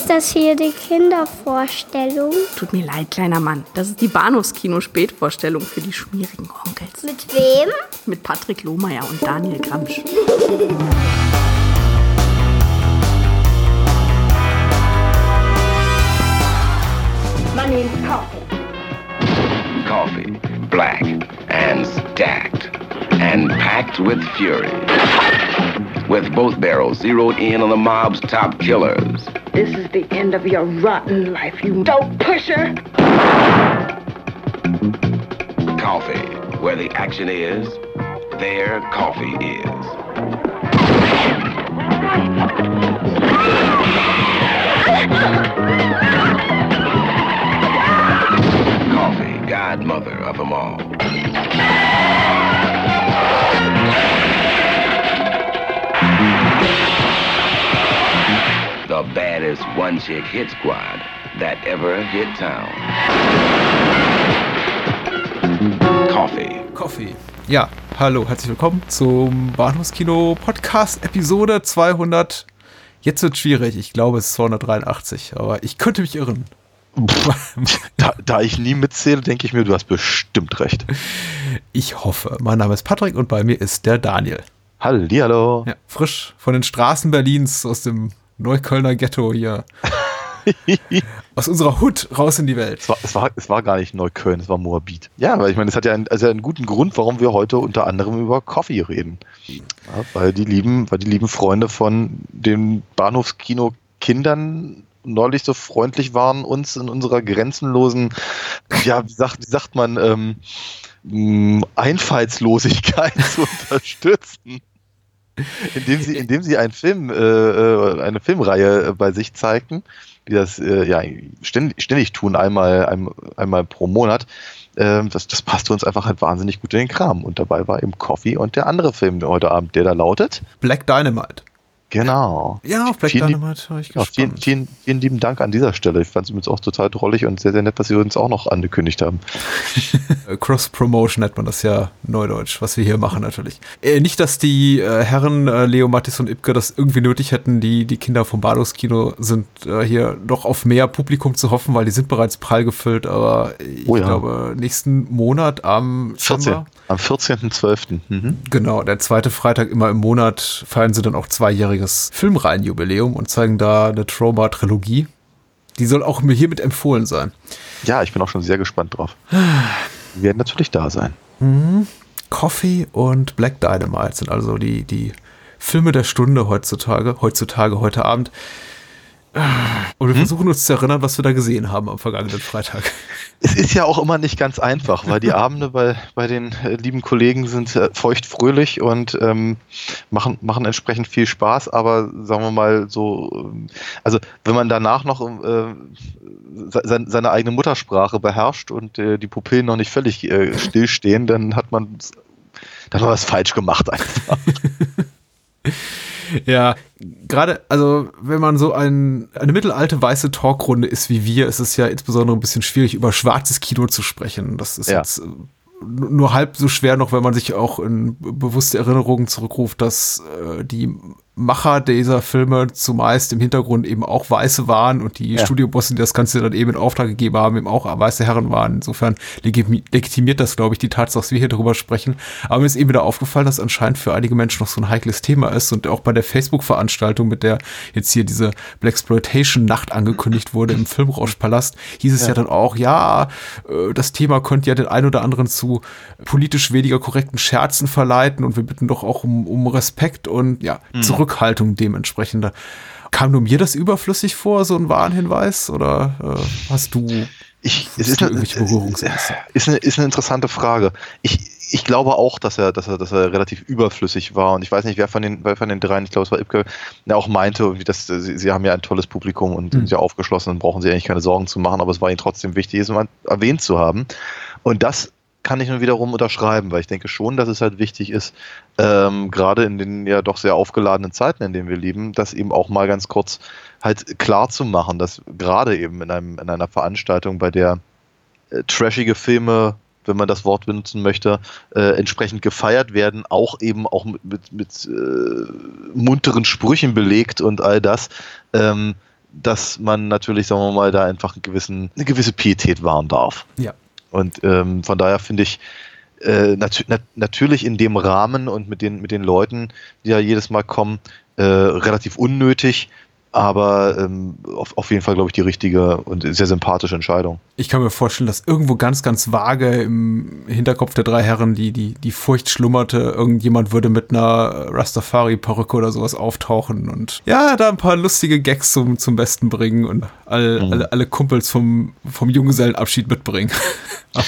Ist das hier die Kindervorstellung? Tut mir leid, kleiner Mann. Das ist die Bahnhofskino-Spätvorstellung für die schmierigen Onkels. Mit wem? Mit Patrick Lohmeier und Daniel Gramsch. My name's Coffee. Coffee, black and stacked and packed with fury. With both barrels zeroed in on the mob's top killers. This is the end of your rotten life, you dope pusher. Coffee, where the action is, there coffee is. Coffee, godmother of them all. Baddest one-chick hit squad that ever hit town. Coffee. Coffee. Ja, hallo, herzlich willkommen zum Bahnhofskino Podcast Episode 200. Jetzt wird schwierig, ich glaube es ist 283, aber ich könnte mich irren. Da, da ich nie mitzähle, denke ich mir, du hast bestimmt recht. Ich hoffe. Mein Name ist Patrick und bei mir ist der Daniel. Hallihallo. Ja, frisch von den Straßen Berlins aus dem Neuköllner Ghetto hier. aus unserer Hut raus in die Welt. Es war, es, war, es war gar nicht Neukölln, es war Moabit. Ja, weil ich meine, es hat ja einen, also einen guten Grund, warum wir heute unter anderem über Coffee reden. Ja, weil, die lieben, weil die lieben Freunde von den Bahnhofskino-Kindern neulich so freundlich waren, uns in unserer grenzenlosen, ja, wie sagt, wie sagt man, ähm, Einfallslosigkeit zu unterstützen. Indem sie, indem sie einen Film, äh, äh, eine Filmreihe äh, bei sich zeigten, die das äh, ja ständig, ständig tun, einmal, einmal, einmal pro Monat. Ähm, das, das passte uns einfach halt wahnsinnig gut in den Kram. Und dabei war eben Coffee und der andere Film heute Abend, der da lautet. Black Dynamite. Genau. Ja, auf Black Vielen Dynamite war ich Ja, vielen, gespannt. vielen, vielen lieben Dank an dieser Stelle. Ich fand es übrigens auch total drollig und sehr, sehr nett, dass Sie uns auch noch angekündigt haben. Äh, Cross-Promotion nennt man das ja neudeutsch, was wir hier machen natürlich. Äh, nicht, dass die äh, Herren äh, Leo Mattis und Ibke das irgendwie nötig hätten, die, die Kinder vom Bahnhofskino sind äh, hier doch auf mehr Publikum zu hoffen, weil die sind bereits prall gefüllt, aber ich Oh ja. glaube, nächsten Monat am 14, Dezember- am 14.12. Mhm. Genau, der zweite Freitag immer im Monat feiern sie dann auch zweijähriges Filmreihenjubiläum und zeigen da eine Trauma-Trilogie. Die soll auch mir hiermit empfohlen sein. Ja, ich bin auch schon sehr gespannt drauf. Wir werden natürlich da sein. Coffee und Black Dynamite sind also die, die Filme der Stunde heutzutage, heutzutage, heute Abend. Und wir versuchen uns zu erinnern, was wir da gesehen haben am vergangenen Freitag. Es ist ja auch immer nicht ganz einfach, weil die Abende bei, bei den äh, lieben Kollegen sind äh, feuchtfröhlich und ähm, machen, machen entsprechend viel Spaß, aber sagen wir mal so, ähm, also wenn man danach noch äh, se seine eigene Muttersprache beherrscht und äh, die Pupillen noch nicht völlig äh, stillstehen, dann hat man dann hat man was falsch gemacht einfach. Ja, gerade, also wenn man so ein, eine mittelalte weiße Talkrunde ist wie wir, ist es ja insbesondere ein bisschen schwierig, über schwarzes Kino zu sprechen. Das ist Ja. jetzt äh, nur halb so schwer noch, wenn man sich auch in be- bewusste Erinnerungen zurückruft, dass äh, die Macher dieser Filme zumeist im Hintergrund eben auch Weiße waren und die Ja. Studiobosse, die das Ganze dann eben in Auftrag gegeben haben, eben auch weiße Herren waren. Insofern legitimi- legitimiert das, glaube ich, die Tatsache, dass wir hier drüber sprechen. Aber mir ist eben wieder aufgefallen, dass anscheinend für einige Menschen noch so ein heikles Thema ist und auch bei der Facebook-Veranstaltung, mit der jetzt hier diese Blaxploitation-Nacht angekündigt wurde im Filmrauschpalast, hieß es ja. dann auch, ja, äh, das Thema könnte ja den ein oder anderen zu politisch weniger korrekten Scherzen verleiten und wir bitten doch auch um, um Respekt und ja, Zurückhaltung dementsprechend. Kam nur mir das überflüssig vor, so ein Warnhinweis? Oder äh, hast du Ich, Hast es ist du eine, ist, eine, ist eine interessante Frage. Ich, ich glaube auch, dass er, dass, er, dass er relativ überflüssig war. Und ich weiß nicht, wer von den, wer von den dreien, ich glaube, es war Ibke, der auch meinte, dass sie, sie haben ja ein tolles Publikum und sind ja aufgeschlossen und brauchen sich eigentlich keine Sorgen zu machen, aber es war ihnen trotzdem wichtig, es erwähnt zu haben. Und das kann ich nun wiederum unterschreiben, weil ich denke schon, dass es halt wichtig ist, ähm, gerade in den ja doch sehr aufgeladenen Zeiten, in denen wir leben, das eben auch mal ganz kurz halt klar zu machen, dass gerade eben in, einem, in einer Veranstaltung, bei der äh, trashige Filme, wenn man das Wort benutzen möchte, äh, entsprechend gefeiert werden, auch eben auch mit, mit, mit äh, munteren Sprüchen belegt und all das, ähm, dass man natürlich, sagen wir mal, da einfach einen gewissen, eine gewisse Pietät wahren darf. Ja. Und ähm, von daher finde ich, äh, nat nat natürlich in dem Rahmen und mit den, mit den Leuten, die ja jedes Mal kommen, äh, relativ unnötig, aber ähm, auf, auf jeden Fall, glaube ich, die richtige und sehr sympathische Entscheidung. Ich kann mir vorstellen, dass irgendwo ganz, ganz vage im Hinterkopf der drei Herren die, die, die Furcht schlummerte, irgendjemand würde mit einer Rastafari-Perücke oder sowas auftauchen und ja, da ein paar lustige Gags zum, zum Besten bringen und all, Mhm. alle, alle Kumpels vom, vom Junggesellenabschied mitbringen.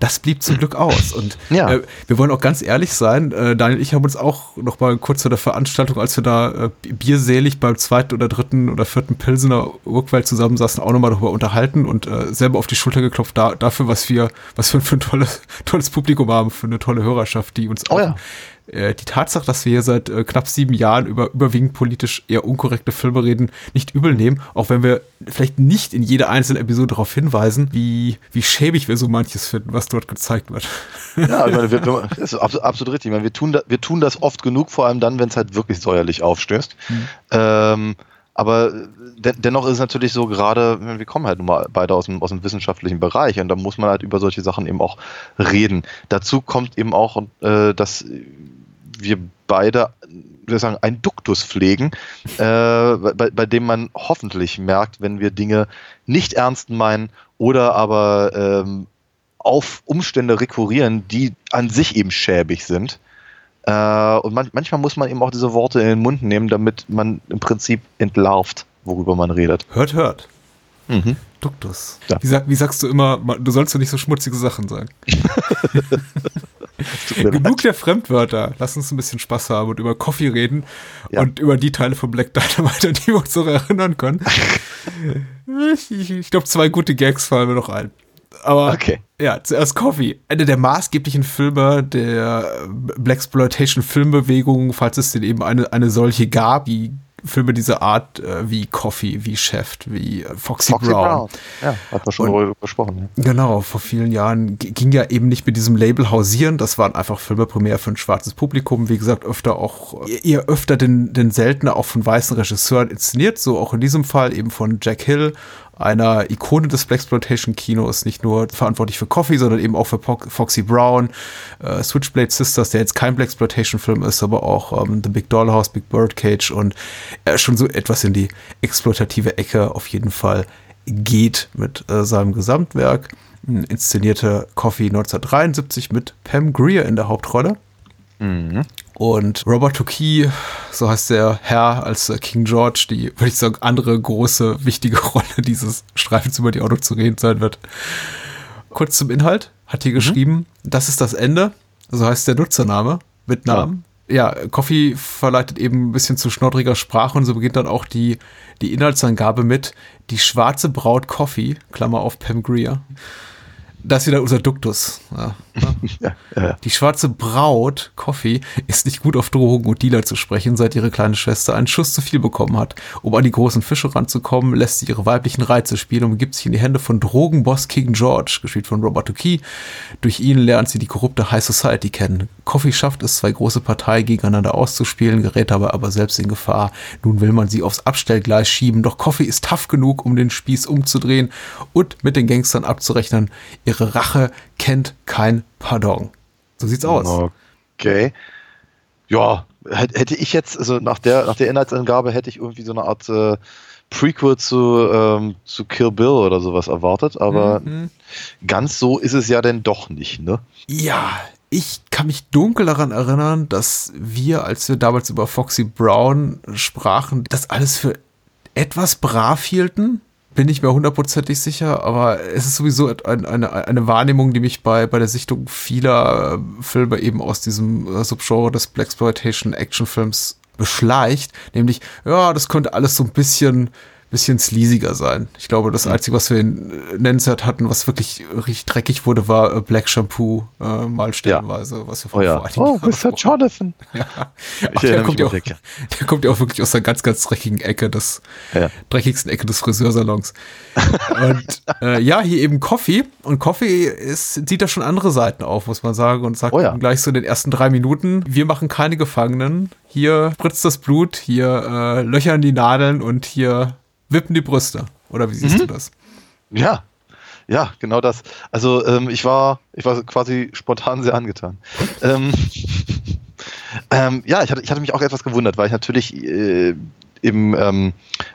Das blieb zum Glück aus. Und Ja. äh, wir wollen auch ganz ehrlich sein, äh, Daniel und ich haben uns auch noch mal kurz vor der Veranstaltung, als wir da äh, bierselig beim zweiten oder dritten oder vierten Pilsener Urquell zusammensaßen, auch nochmal darüber unterhalten und äh, selber auf die Schulter geklopft da, dafür, was wir, was wir für ein tolles, tolles Publikum haben, für eine tolle Hörerschaft, die uns Oh auch ja. Äh, die Tatsache, dass wir hier seit äh, knapp sieben Jahren über überwiegend politisch eher unkorrekte Filme reden, nicht übel nehmen, auch wenn wir vielleicht nicht in jeder einzelnen Episode darauf hinweisen, wie, wie schäbig wir so manches finden, was dort gezeigt wird. Ja, ich meine, wir, das ist absolut, richtig. Ich meine, wir, tun da, wir tun das oft genug, vor allem dann, wenn es halt wirklich säuerlich aufstößt. Ähm, aber de dennoch ist es natürlich so, gerade, wir kommen halt nun mal beide aus dem, aus dem wissenschaftlichen Bereich und da muss man halt über solche Sachen eben auch reden. Dazu kommt eben auch, äh, dass wir beide ich sagen, einen Duktus pflegen, äh, bei, bei dem man hoffentlich merkt, wenn wir Dinge nicht ernst meinen oder aber ähm, auf Umstände rekurrieren, die an sich eben schäbig sind. Äh, und man, manchmal muss man eben auch diese Worte in den Mund nehmen, damit man im Prinzip entlarvt, worüber man redet. Hört, hört. Mhm. Duktus. Ja. Wie, sag, wie sagst du immer, du sollst doch nicht so schmutzige Sachen sagen. Genug der Fremdwörter. Lass uns ein bisschen Spaß haben und über Coffee reden Ja. und über die Teile von Black Dynamite, an die wir uns noch erinnern können. ich glaube, zwei gute Gags fallen mir noch ein. Aber Okay. ja, zuerst Coffee. Einer der maßgeblichen Filme der Blaxploitation Filmbewegung, falls es denn eben eine, eine solche gab, die Filme dieser Art äh, wie Coffee, wie Chef, wie äh, Foxy, Foxy Brown. Brown. Ja, hat man schon Und- darüber gesprochen. Ja. Genau, vor vielen Jahren ging ja eben nicht mit diesem Label hausieren. Das waren einfach Filme primär für ein schwarzes Publikum. Wie gesagt, öfter auch, äh, eher öfter denn, denn seltener auch von weißen Regisseuren inszeniert. So auch in diesem Fall eben von Jack Hill, einer Ikone des Blaxploitation-Kinos, nicht nur verantwortlich für Coffee, sondern eben auch für Po- Foxy Brown, äh, Switchblade Sisters, der jetzt kein Blaxploitation-Film ist, aber auch ähm, The Big Dollhouse, Big Birdcage und äh, schon so etwas in die exploitative Ecke auf jeden Fall geht mit äh, seinem Gesamtwerk. Inszenierte Coffee 1973 mit Pam Grier in der Hauptrolle. Und Robert Tukey, so heißt der Herr als King George, die, würde ich sagen, andere große, wichtige Rolle dieses Streifens über die Auto zu reden sein wird. Kurz zum Inhalt, hat hier geschrieben, das ist das Ende, so heißt der Nutzername mit Namen. Ja, Coffee verleitet eben ein bisschen zu schnoddriger Sprache und so beginnt dann auch die, die Inhaltsangabe mit die schwarze Braut Coffee, Klammer auf Pam Grier. Das ist wieder unser Duktus. Ja, ne? Ja. Die schwarze Braut, Coffee, ist nicht gut auf Drogen und Dealer zu sprechen, seit ihre kleine Schwester einen Schuss zu viel bekommen hat. Um an die großen Fische ranzukommen, lässt sie ihre weiblichen Reize spielen und begibt sich in die Hände von Drogenboss King George, gespielt von Robert Tukey. Durch ihn lernt sie die korrupte High Society kennen. Coffee schafft es, zwei große Parteien gegeneinander auszuspielen, gerät dabei aber selbst in Gefahr. Nun will man sie aufs Abstellgleis schieben, doch Coffee ist tough genug, um den Spieß umzudrehen und mit den Gangstern abzurechnen. Ihre Rache kennt kein Pardon. So sieht's aus. Okay. Ja, hätt- hätte ich jetzt, also nach der, nach der Inhaltsangabe hätte ich irgendwie so eine Art äh, Prequel zu, ähm, zu Kill Bill oder sowas erwartet, aber Mhm. ganz so ist es ja denn doch nicht, ne? Ja, ich kann mich dunkel daran erinnern, dass wir, als wir damals über Foxy Brown sprachen, das alles für etwas brav hielten. Bin ich mir hundertprozentig sicher, aber es ist sowieso ein, eine, eine Wahrnehmung, die mich bei, bei der Sichtung vieler äh, Filme eben aus diesem äh, Subgenre des Blaxploitation Actionfilms beschleicht. Nämlich, ja, das könnte alles so ein bisschen, bisschen sleasiger sein. Ich glaube, das Einzige, was wir in äh, nennenswert hatten, was wirklich richtig dreckig wurde, war äh, Black Shampoo, äh, mal stellenweise, was wir Oh ja. Oh, Mr. Jonathan. ja. Ach, der, kommt ja auch, der kommt ja auch wirklich aus der ganz, ganz dreckigen Ecke des, Ja. dreckigsten Ecke des Friseursalons. und äh, ja, hier eben Coffee. Und Coffee ist, sieht da schon andere Seiten auf, muss man sagen. Und sagt Oh ja. gleich so in den ersten drei Minuten, wir machen keine Gefangenen. Hier spritzt das Blut, hier äh, löchern die Nadeln und hier wippen die Brüste. Oder wie siehst Mhm. du das? Ja, ja, genau das. Also ähm, ich war, ich war quasi spontan sehr angetan. ähm, ähm, ja, ich hatte, ich hatte mich auch etwas gewundert, weil ich natürlich äh, im ähm,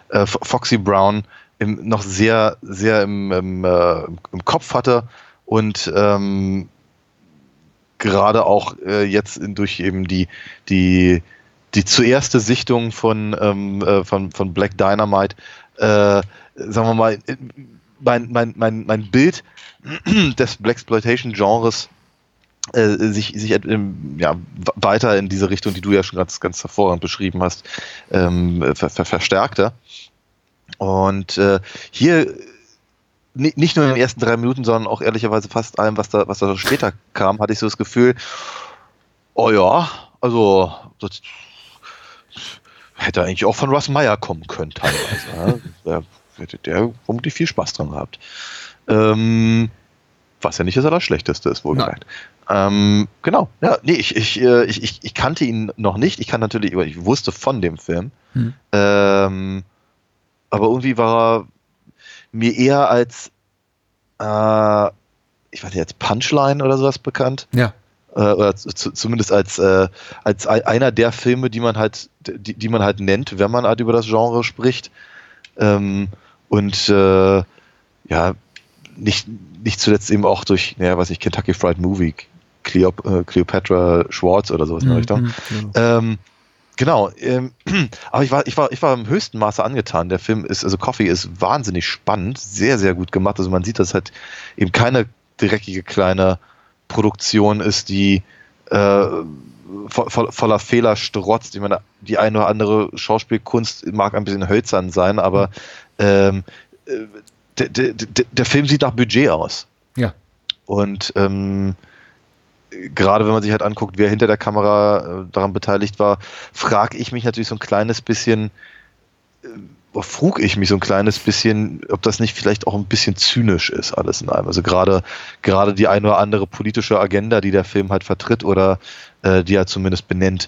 äh, Fo- Foxy Brown im, noch sehr, sehr im, im, äh, im Kopf hatte und ähm, gerade auch äh, jetzt in, durch eben die, die, die zuerste Sichtung von, ähm, äh, von, von Black Dynamite, äh, sagen wir mal, mein, mein, mein, mein Bild des Blaxploitation-Genres äh, sich, sich ähm, ja, weiter in diese Richtung, die du ja schon ganz, ganz hervorragend beschrieben hast, ähm, ver, ver, verstärkte. Und äh, hier ni- nicht nur in den ersten drei Minuten, sondern auch ehrlicherweise fast allem, was da, was da später kam, hatte ich so das Gefühl, oh ja, also das hätte eigentlich auch von Russ Meyer kommen können teilweise. ja. Der hätte der vermutlich viel Spaß dran gehabt. Ähm, was ja nicht das Allerschlechteste ist, wohlgemerkt. Ähm, genau, ja, nee, ich, ich, äh, ich, ich, ich kannte ihn noch nicht. Ich kann natürlich, ich wusste von dem Film. Hm. Ähm, aber irgendwie war er mir eher als, äh, ich weiß nicht, als Punchline oder sowas bekannt. Ja. Äh, oder zu, zumindest als, äh, als ei- einer der Filme, die man halt, die, die man halt nennt, wenn man halt über das Genre spricht. Ähm, und äh, ja, nicht, nicht zuletzt eben auch durch, naja, was ich, Kentucky Fried Movie, Cleop äh, Cleopatra Schwartz oder sowas in der Richtung. Mhm, genau. Ähm, genau. Ähm, aber ich war, ich war, ich war im höchsten Maße angetan. Der Film ist, also Coffee ist wahnsinnig spannend, sehr, sehr gut gemacht. Also man sieht, dass halt eben keine dreckige kleine Produktion ist, die äh, vo vo voller Fehler strotzt. Ich meine, die eine oder andere Schauspielkunst mag ein bisschen hölzern sein, aber ähm, äh, der, der, der, der Film sieht nach Budget aus. Ja. Und ähm, gerade wenn man sich halt anguckt, wer hinter der Kamera äh, daran beteiligt war, frage ich mich natürlich so ein kleines bisschen, frug ich mich so ein kleines bisschen, ob das nicht vielleicht auch ein bisschen zynisch ist, alles in allem. Also gerade, gerade die eine oder andere politische Agenda, die der Film halt vertritt oder äh, die er zumindest benennt,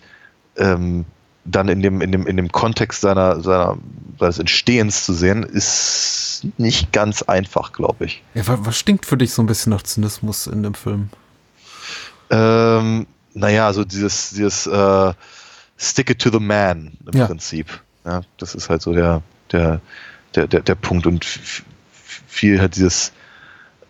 ähm, dann in dem, in dem, in dem Kontext seiner, seiner, seines Entstehens zu sehen, ist nicht ganz einfach, glaube ich. Ja, wa- was stinkt für dich so ein bisschen nach Zynismus in dem Film? Ähm, naja, so dieses, dieses äh, Stick it to the man im Ja. Prinzip. Ja, das ist halt so der, der, der, der, der Punkt und viel halt dieses,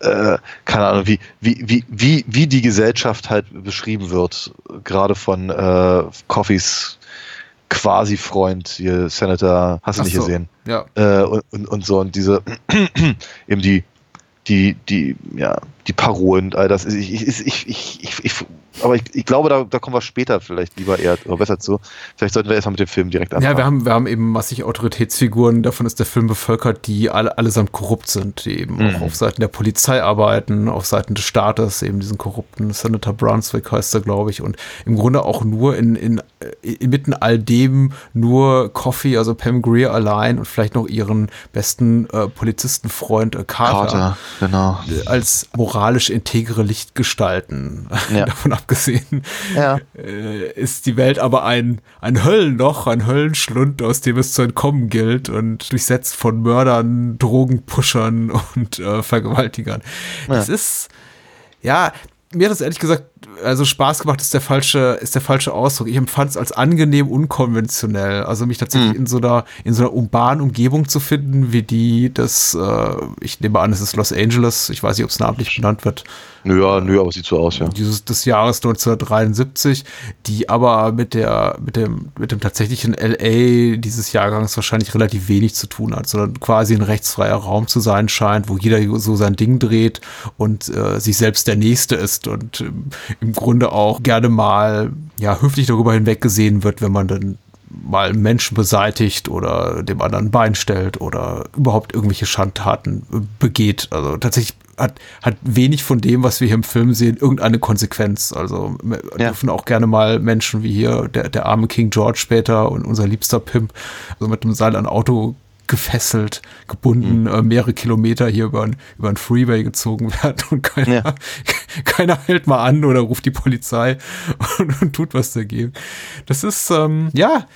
äh, keine Ahnung, wie, wie, wie, wie, wie die Gesellschaft halt beschrieben wird, gerade von äh, Coffees Quasi-Freund, hier Senator, hast du Ach nicht so. gesehen? Ja. äh, und, und, und so und diese eben die die die ja die Parolen und all das ich ich ich ich, ich, ich aber ich, ich glaube da, da kommen wir später vielleicht lieber eher oder besser zu vielleicht sollten wir erstmal mit dem Film direkt anfangen Ja, wir haben, wir haben eben massig Autoritätsfiguren, davon ist der Film bevölkert, die alle, allesamt korrupt sind, die eben Mhm. auch auf Seiten der Polizei arbeiten, auf Seiten des Staates, eben diesen korrupten Senator Brunswick heißt er, glaube ich, und im Grunde auch nur in, in, äh, inmitten all dem nur Coffee, also Pam Greer allein und vielleicht noch ihren besten äh, Polizistenfreund äh, Carter, Carter genau als moralisch integre Lichtgestalten. Ja. Davon abgesehen ja äh, ist die Welt aber ein, ein Höllenloch, ein Höllenschlund, aus dem es zu entkommen gilt und durchsetzt von Mördern, Drogenpushern und äh, Vergewaltigern. Es ist, ja, mir hat das ehrlich gesagt, also Spaß gemacht ist der falsche, ist der falsche Ausdruck. Ich empfand es als angenehm unkonventionell. Also mich tatsächlich in so einer, in so einer urbanen Umgebung zu finden, wie die des, äh, ich nehme an, es ist Los Angeles, ich weiß nicht, ob es namentlich benannt wird, nö, ja, nö, aber sieht so aus ja. Dieses des Jahres 1973, die aber mit der mit dem mit dem tatsächlichen LA dieses Jahrgangs wahrscheinlich relativ wenig zu tun hat, sondern quasi ein rechtsfreier Raum zu sein scheint, wo jeder so sein Ding dreht und äh, sich selbst der Nächste ist. Und ähm, im Grunde auch gerne mal ja höflich darüber hinweggesehen wird, wenn man dann mal einen Menschen beseitigt oder dem anderen ein Bein stellt oder überhaupt irgendwelche Schandtaten äh, begeht. Also tatsächlich hat, hat wenig von dem, was wir hier im Film sehen, irgendeine Konsequenz. Also Ja. dürfen auch gerne mal Menschen wie hier, der, der arme King George später und unser liebster Pimp, also mit einem Seil an Auto gefesselt, gebunden, äh, mehrere Kilometer hier über, ein- über ein Freeway gezogen werden und keiner, Ja. keiner hält mal an oder ruft die Polizei und, und tut was dagegen. Das ist, ähm, ja,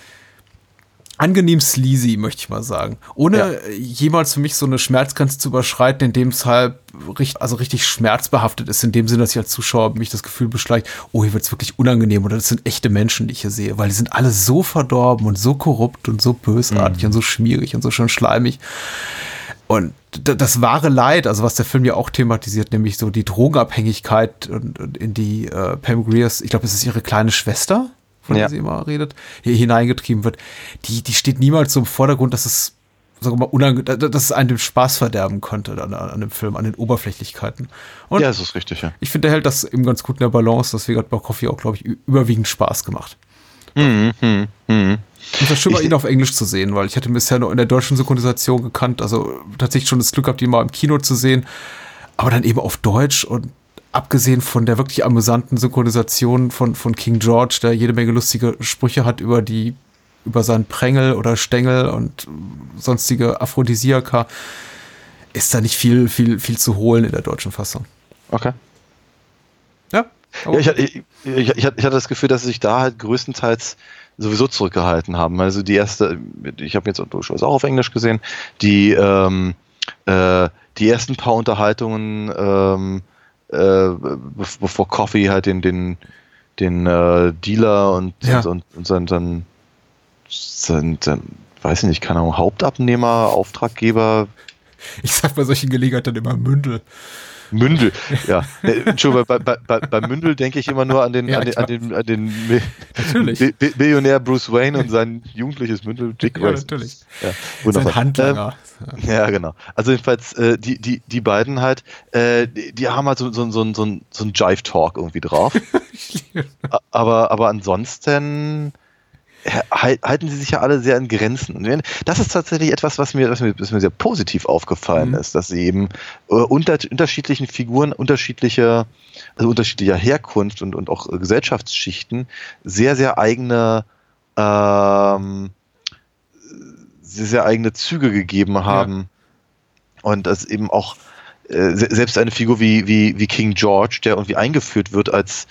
angenehm sleazy, möchte ich mal sagen. Ohne Ja. jemals für mich so eine Schmerzgrenze zu überschreiten, in dem es halt richtig, also richtig schmerzbehaftet ist, in dem Sinne, dass ich als Zuschauer mich das Gefühl beschleicht, oh, hier wird es wirklich unangenehm oder das sind echte Menschen, die ich hier sehe, weil die sind alle so verdorben und so korrupt und so bösartig und so schmierig und so schön schleimig. Und das wahre Leid, also was der Film ja auch thematisiert, nämlich so die Drogenabhängigkeit und, und in die äh, Pam Greers, ich glaube, es ist ihre kleine Schwester, von Ja. der sie immer redet, hier hineingetrieben wird, die, die steht niemals so im Vordergrund, dass es, sagen wir mal, dass es einen den Spaß verderben könnte an, an dem Film, an den Oberflächlichkeiten. Und ja, das ist richtig, ja. ich finde, der hält das eben ganz gut in der Balance, deswegen hat bei Coffee auch, glaube ich, überwiegend Spaß gemacht. Mhm, mhm. Und es war schön, mal Ich- ihn auf Englisch zu sehen, weil ich hätte ihn bisher nur in der deutschen Synchronisation gekannt, also tatsächlich schon das Glück gehabt, ihn mal im Kino zu sehen, aber dann eben auf Deutsch und abgesehen von der wirklich amüsanten Synchronisation von, von King George, der jede Menge lustige Sprüche hat über die, über seinen Prängel oder Stängel und sonstige Aphrodisiaka, ist da nicht viel, viel, viel zu holen in der deutschen Fassung. Okay. Ja, Ja, ich, hatte- ich, ich, ich hatte das Gefühl, dass sie sich da halt größtenteils sowieso zurückgehalten haben. Also die erste, ich habe jetzt durchaus auch auf Englisch gesehen, die, ähm, äh, die ersten paar Unterhaltungen, ähm, äh, be- bevor Coffee halt den, den, den äh, Dealer und, Ja. und, und, und sein, sein, sein, sein, weiß ich nicht, keine Ahnung, Hauptabnehmer, Auftraggeber, ich sag bei solchen Gelegenheiten immer Mündel. Mündel, ja. Äh, Entschuldigung, bei, bei, bei, bei Mündel denke ich immer nur an den, Ja, an den, an den, an den Natürlich. Billionär Bruce Wayne und sein jugendliches Mündel Dick Ja, natürlich. Ja, wundervoll. Sein Handlanger. Ähm, ja, genau. Also jedenfalls, äh, die, die, die beiden halt, äh, die, die haben halt so, so, so, so, so einen Jive-Talk irgendwie drauf. Aber, aber ansonsten halten sie sich ja alle sehr in Grenzen. Und das ist tatsächlich etwas, was mir, was mir, was mir sehr positiv aufgefallen Mhm. ist, dass sie eben äh, unter unterschiedlichen Figuren, unterschiedlicher, also unterschiedlicher Herkunft und, und auch Gesellschaftsschichten sehr, sehr eigene ähm, sehr, sehr eigene Züge gegeben haben. Und dass eben auch äh, se- selbst eine Figur wie, wie, wie King George, der irgendwie eingeführt wird als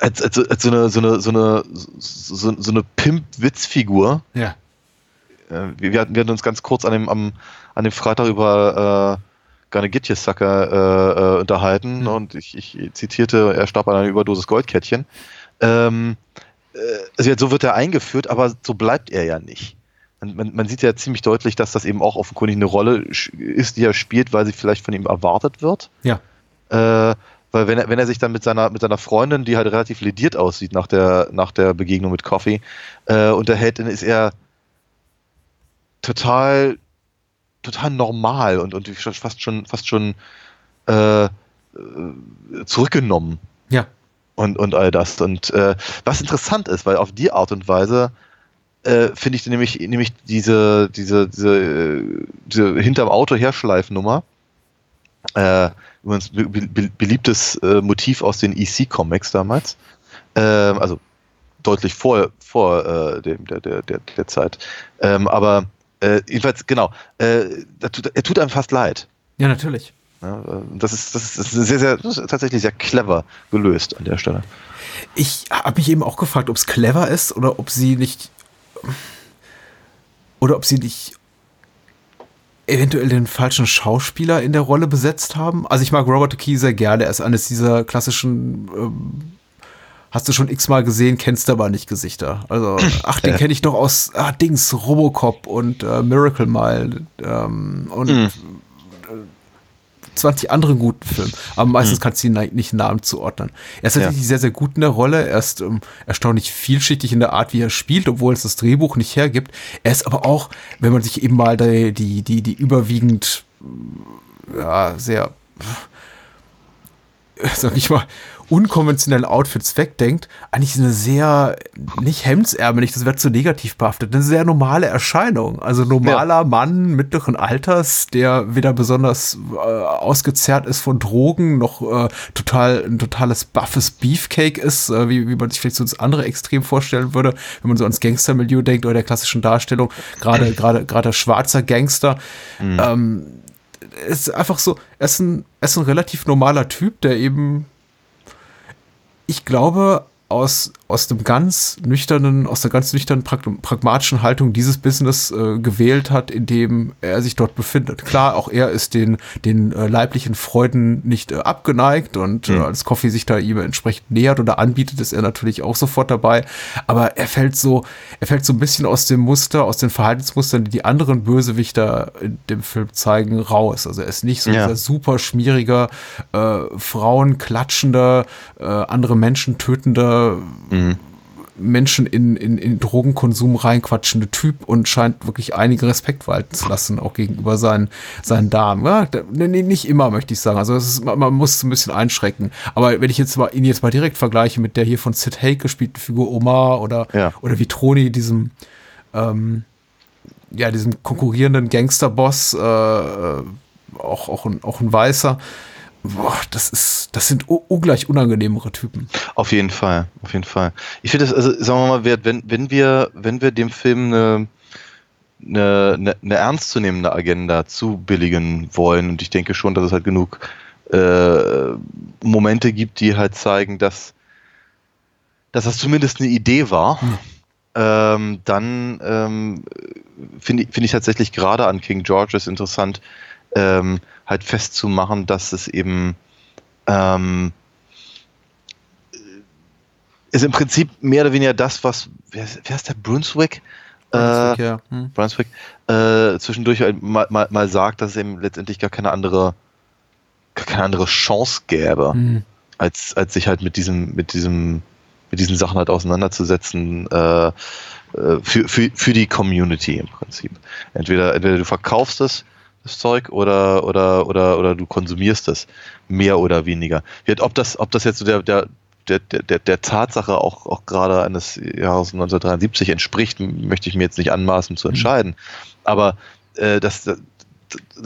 als, als, als so eine so eine so eine so, so eine Pimp-Witzfigur. Ja. Äh, wir, wir, hatten, wir hatten uns ganz kurz an dem, am, an dem Freitag über äh, You Sucker äh, äh, unterhalten Mhm. und ich, ich zitierte, er starb an einer Überdosis Goldkettchen. Ähm, äh, also so wird er eingeführt, aber so bleibt er ja nicht. Man, man, man sieht ja ziemlich deutlich, dass das eben auch offenkundig eine Rolle ist, die er spielt, weil sie vielleicht von ihm erwartet wird. Ja. Äh, weil wenn er, wenn er sich dann mit seiner, mit seiner Freundin, die halt relativ lediert aussieht nach der, nach der Begegnung mit Coffee, äh, unterhält, dann ist er total, total normal und, und fast schon, fast schon äh, äh, zurückgenommen Ja. und, und all das. Und äh, was interessant ist, weil auf die Art und Weise äh, finde ich nämlich, nämlich diese, diese, diese, äh, diese hinterm Auto herschleifnummer, äh, übrigens be be beliebtes äh, Motiv aus den EC-Comics damals, ähm, also deutlich vor, vor äh, dem, der, der, der, der Zeit. Ähm, aber äh, jedenfalls, genau, äh, er, tut, er tut einem fast leid. Ja, natürlich. Ja, äh, das, ist, das, ist, das ist sehr, sehr, das ist tatsächlich sehr clever gelöst an der Stelle. Ich habe mich eben auch gefragt, ob es clever ist oder ob sie nicht. Oder ob sie nicht eventuell den falschen Schauspieler in der Rolle besetzt haben. Also ich mag Robert Key sehr gerne. Er ist eines dieser klassischen, ähm, hast du schon x-mal gesehen, kennst aber nicht Gesichter. Also, ach, den kenne ich doch aus ah, Dings, Robocop und äh, Miracle Mile ähm, und Mhm. 20 anderen guten Filmen. Aber meistens kannst du ihn nicht Namen zuordnen. Er ist Ja. tatsächlich sehr, sehr gut in der Rolle. Er ist ähm, erstaunlich vielschichtig in der Art, wie er spielt, obwohl es das Drehbuch nicht hergibt. Er ist aber auch, wenn man sich eben mal die, die, die, die überwiegend, ja, sehr, sag ich mal, unkonventionellen Outfits wegdenkt, eigentlich eine sehr, nicht hemdsärmelig, das wird zu negativ behaftet, eine sehr normale Erscheinung. Also normaler Mann mittleren Alters, der weder besonders äh, ausgezerrt ist von Drogen, noch äh, total ein totales buffes Beefcake ist, äh, wie, wie man sich vielleicht so das andere Extrem vorstellen würde, wenn man so ans Gangstermilieu denkt oder der klassischen Darstellung, gerade gerade gerade schwarzer Gangster. Ähm, ist einfach so, er ist ein, er ist ein relativ normaler Typ, der eben, ich glaube, aus aus dem ganz nüchternen, aus der ganz nüchternen pragmatischen Haltung dieses Business äh, gewählt hat, in dem er sich dort befindet. Klar, auch er ist den, den äh, leiblichen Freuden nicht äh, abgeneigt und mhm. als Coffee sich da ihm entsprechend nähert oder anbietet, ist er natürlich auch sofort dabei. Aber er fällt so, er fällt so ein bisschen aus dem Muster, aus den Verhaltensmustern, die die anderen Bösewichter in dem Film zeigen, raus. Also er ist nicht so ja. dieser super schmieriger, äh, Frauen klatschender, äh, andere Menschen tötender, mhm. Menschen in, in, in Drogenkonsum reinquatschende Typ und scheint wirklich einige Respekt walten zu lassen, auch gegenüber seinen, seinen Damen. Ja, nee, nicht immer, möchte ich sagen. Also ist, man muss es ein bisschen einschrecken. Aber wenn ich jetzt mal ihn jetzt mal direkt vergleiche mit der hier von Sid Haig gespielten Figur Omar oder, ja. oder wie Troni, diesem ähm, ja, diesem konkurrierenden Gangsterboss, äh, äh auch, auch, ein, auch ein Weißer, boah, das ist, das sind ungleich unangenehmere Typen. Auf jeden Fall, auf jeden Fall. Ich finde das, also sagen wir mal, wenn, wenn wir, wenn wir dem Film eine, eine, eine, ernstzunehmende Agenda zubilligen wollen, und ich denke schon, dass es halt genug äh, Momente gibt, die halt zeigen, dass, dass das zumindest eine Idee war, hm. ähm, dann ähm, finde ich, find ich tatsächlich gerade an King George interessant, ähm, halt festzumachen, dass es eben ähm, ist im Prinzip mehr oder weniger das, was, wer, wer ist der Brunswick? Brunswick, äh, ja. Hm. Brunswick äh, zwischendurch halt mal, mal, mal sagt, dass es eben letztendlich gar keine andere, gar keine andere Chance gäbe, hm. als, als sich halt mit diesem, mit diesem, mit diesen Sachen halt auseinanderzusetzen, äh, äh für, für, für die Community im Prinzip. Entweder, entweder du verkaufst es das Zeug oder, oder, oder, oder du konsumierst es mehr oder weniger. Ob das, ob das jetzt so der, der, der, der, der Tatsache auch, auch gerade eines Jahres 1973 entspricht, möchte ich mir jetzt nicht anmaßen zu mhm. entscheiden. Aber äh, das, das,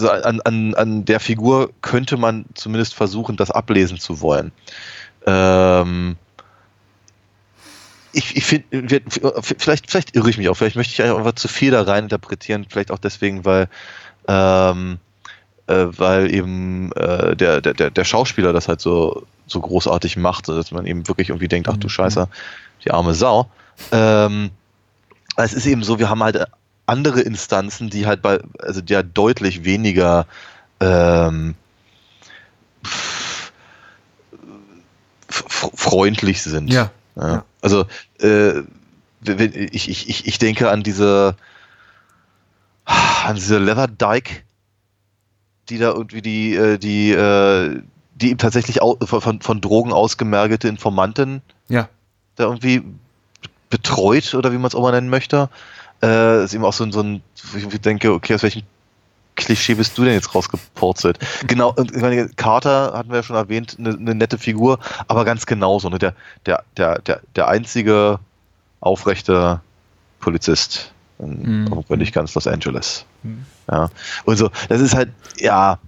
an, an, an der Figur könnte man zumindest versuchen, das ablesen zu wollen. Ähm, ich, ich finde, vielleicht, vielleicht irre ich mich auch, vielleicht möchte ich einfach zu viel da rein interpretieren, vielleicht auch deswegen, weil ähm, äh, weil eben äh, der, der, der Schauspieler das halt so, so großartig macht, dass man eben wirklich irgendwie denkt, ach du mhm. Scheiße, die arme Sau. Ähm, es ist eben so, wir haben halt andere Instanzen, die halt bei, also die halt deutlich weniger ähm, freundlich sind. Ja. ja. Also äh, ich, ich, ich denke an diese an diese Leatherdyke, die da irgendwie die, äh, die, äh, die ihm tatsächlich von, von Drogen ausgemergelte Informantin ja. da irgendwie betreut oder wie man es auch mal nennen möchte. Äh, ist eben auch so, so ein, ich denke, okay, aus welchem Klischee bist du denn jetzt rausgepurzelt? Genau, ich meine, Carter hatten wir ja schon erwähnt, eine, eine nette Figur, aber ganz genauso, ne? Der, der, der, der, der einzige aufrechte Polizist in mhm. nicht ganz Los Angeles. Mhm. Ja. Und so, das ist halt, ja,